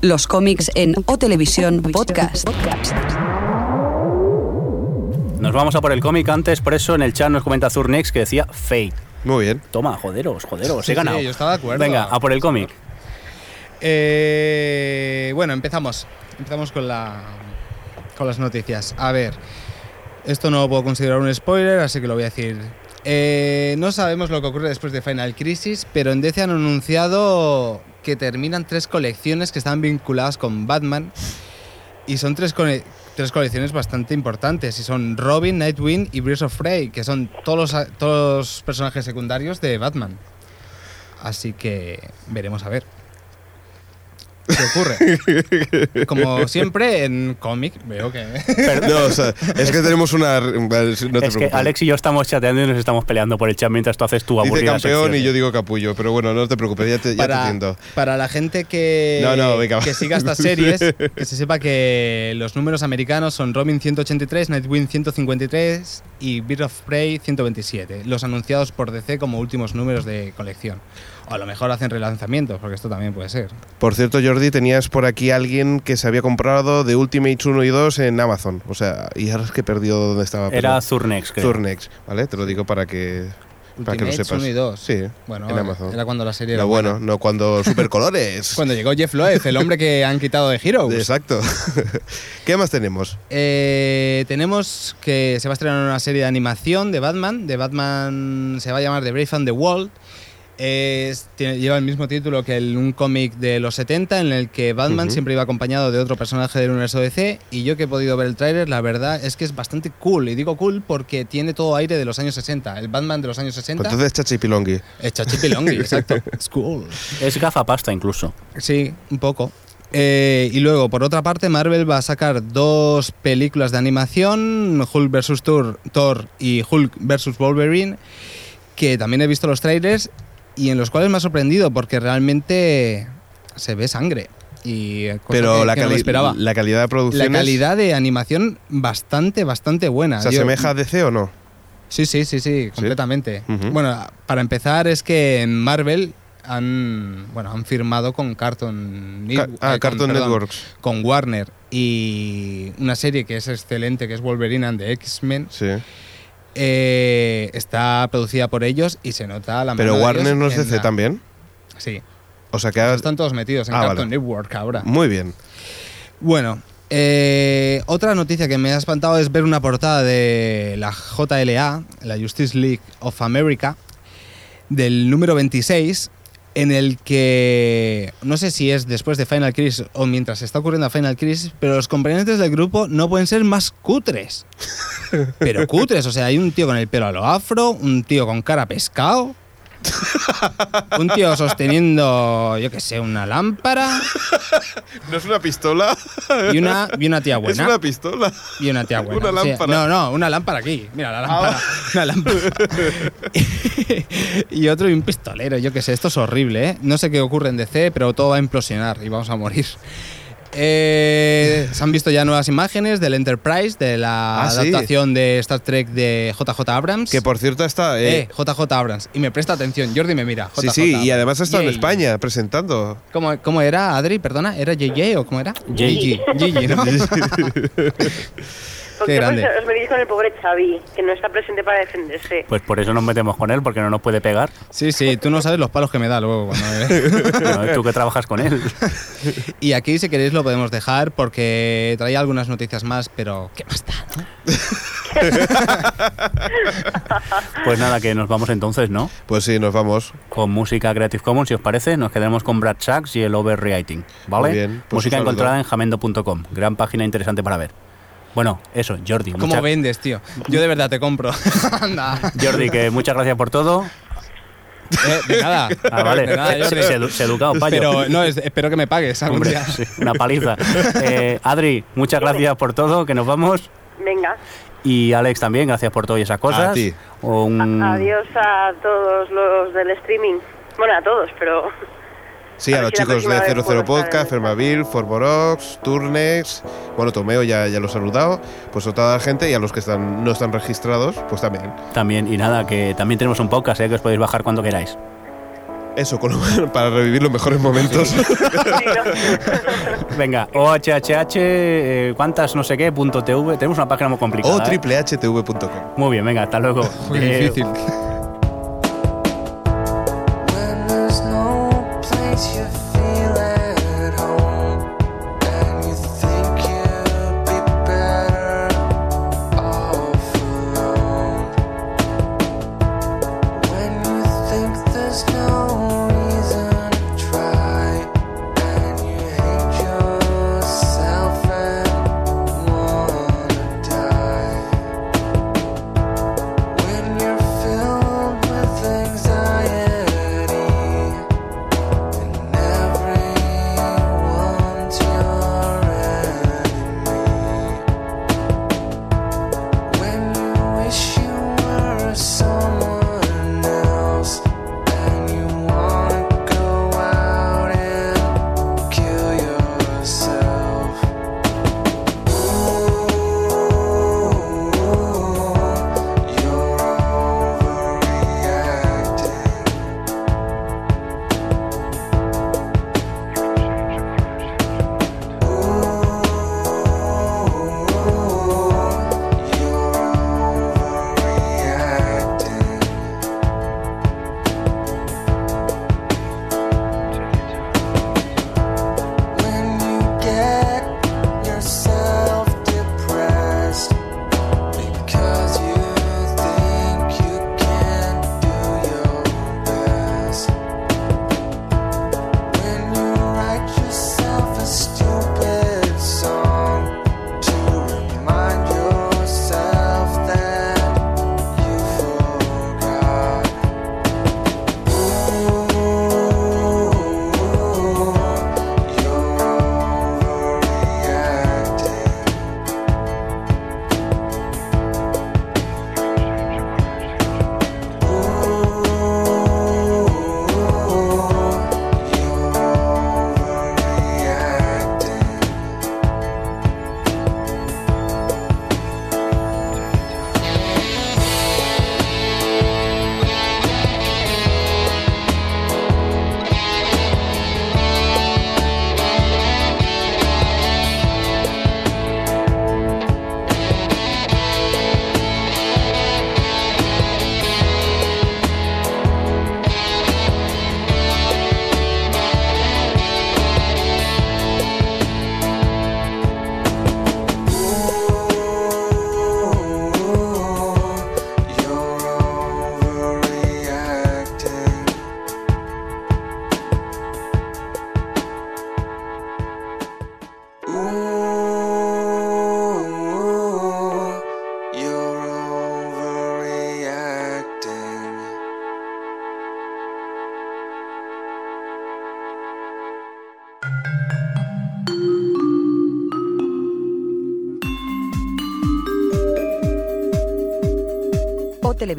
Los cómics en O Televisión Podcast. Nos vamos a por el cómic. Antes, por eso, en el chat nos comenta Zurnex que decía fate. Muy bien. Toma, joderos, joderos, Sí, he ganado. sí, yo estaba de acuerdo. Venga, a por el cómic. Eh, bueno, empezamos. Empezamos con, la, con las noticias. A ver, esto no lo puedo considerar un spoiler, así que lo voy a decir. Eh, no sabemos lo que ocurre después de Final Crisis, pero en DC han anunciado que terminan tres colecciones que están vinculadas con Batman. Y son tres, tres colecciones bastante importantes. Y son Robin, Nightwing y Birds of Prey, que son todos los, todos los personajes secundarios de Batman. Así que veremos a ver. ¿Qué ocurre? Como siempre en cómic, veo que. No, o sea, es que tenemos una. No te es que preocupes. Alex y yo estamos chateando y nos estamos peleando por el chat mientras tú haces tu Dice aburrida campeón sección. y yo digo capullo, pero bueno, no te preocupes, ya te, ya te para, entiendo. para la gente que, No, no, venga, que siga estas series, que se sepa que los números americanos son Robin 183, Nightwing 153 y Bird of Prey 127, los anunciados por DC como últimos números de colección. O a lo mejor hacen relanzamientos, porque esto también puede ser. Por cierto, Jordi, tenías por aquí alguien que se había comprado de Ultimates 1 y 2 en Amazon. O sea, y ahora es que he perdido dónde estaba. pero- Era Zurnex, creo. Zurnex, ¿vale? Te lo digo para que, para que lo sepas. 1 y 2. Sí, Bueno, en Amazon. era cuando la serie era Lo bueno, buena. no cuando Supercolores. Cuando llegó Jeff Loeb, el hombre que han quitado de Heroes. Exacto. ¿Qué más tenemos? Eh, tenemos que se va a estrenar una serie de animación de Batman. De Batman se va a llamar The Brave and the World. Es- tiene- lleva el mismo título que el- un cómic de los 70 en el que Batman siempre iba acompañado de otro personaje del universo DC y yo que he podido ver el tráiler, la verdad es que es bastante cool. Y digo cool porque tiene todo aire de los años 60. El Batman de los años 60 Pues entonces Chachi Pilongui. es chachipilongui, exacto. Es cool. Es gafapasta incluso. Sí, un poco. Eh, y luego, por otra parte, Marvel va a sacar dos películas de animación, Hulk vs. Thor, Thor y Hulk vs. Wolverine, que también he visto los trailers y en los cuales me ha sorprendido porque realmente se ve sangre. Y Pero que- la, que no cali- esperaba. la calidad de producción La calidad de animación bastante, bastante buena. ¿Se Yo- asemeja a DC o no? Sí, sí, sí, sí, completamente. Ujú. Bueno, para empezar es que en Marvel han, bueno, han firmado con Cartoon, Ca- ah, eh, con- Cartoon perdón, Networks. con Warner y una serie que es excelente, que es Wolverine and the X-Men, Sí. Eh, está producida por ellos y se nota la Pero mano de Warner ellos no es en DC la- también. Sí, O sea que ha- están todos metidos en Ah, Cartoon vale. Network ahora. Muy bien. Bueno, eh, otra noticia que me ha espantado es ver una portada de la JLA, la Justice League of America, del número 26, en el que no sé si es después de Final Crisis o mientras está ocurriendo Final Crisis, pero los componentes del grupo no pueden ser más cutres. Pero cutres, o sea, hay un tío con el pelo a lo afro, un tío con cara a pescado, un tío sosteniendo, yo qué sé, una lámpara ¿No es una pistola? y una, y una tía Es buena. una pistola. Y una tía buena. Una sí. lámpara. No, no, una lámpara aquí. Mira, la lámpara. Ah. Una lámpara. y otro y un pistolero, yo qué sé. Esto es horrible, ¿eh? No sé qué ocurre en DC, pero todo va a implosionar y vamos a morir. Eh, se han visto ya nuevas imágenes del Enterprise, de la Ah, sí. adaptación de Star Trek de JJ Abrams. Que por cierto está. Eh, eh, JJ Abrams. Y me presta atención. Jordi me mira. sí, JJ sí, y Abrams. además ha estado en Yay. España presentando. ¿Cómo, cómo era, Adri? Perdona, ¿era JJ o cómo era? Gigi. Gigi, ¿no? ¿Por Qué qué grande. pues, os venís con el pobre Xavi, que no está presente para defenderse? Pues por eso nos metemos con él, porque no nos puede pegar. Sí, sí, tú no sabes los palos que me da luego cuando me ve. Bueno, Tú que trabajas con él. Y aquí, si queréis, lo podemos dejar porque traía algunas noticias más, pero ¿qué más da, no? Pues nada, que nos vamos entonces, ¿no? Pues sí, nos vamos. Con música Creative Commons, si os parece, nos quedaremos con Brad Sachs y el Overwriting, ¿vale? Muy bien, pues música encontrada en jamendo.com. Gran página interesante para ver. Bueno, eso, Jordi. ¿Cómo mucha- vendes, tío? Yo de verdad te compro. Anda. Jordi, que muchas gracias por todo. Eh, de nada. Ah, vale. De nada, Jordi. Se- se- educado, payo. Pero no, es- espero que me pagues algún Hombre, día. sí, una paliza. Eh, Adri, muchas gracias por todo, que nos vamos. Venga, Y Alex también, gracias por todo y esas cosas. A ti. Un- adiós a todos los del streaming. Bueno, a todos, pero Sí, A los si chicos de próxima vez 00 puedo estar Podcast, Fermaville, Forborox, Turnex, bueno, Tomeo ya, ya lo he saludado, pues a toda la gente y a los que están, no están registrados, pues también. También, y nada, que también tenemos un podcast, ¿eh? que os podéis bajar cuando queráis. Eso, con lo- para revivir los mejores momentos. sí. Venga, OHHH, eh, cuántas no sé qué, punto TV. Tenemos una página muy complicada. o ¿eh? triplehtv.com. Muy bien, venga, hasta luego. Muy Eh, difícil.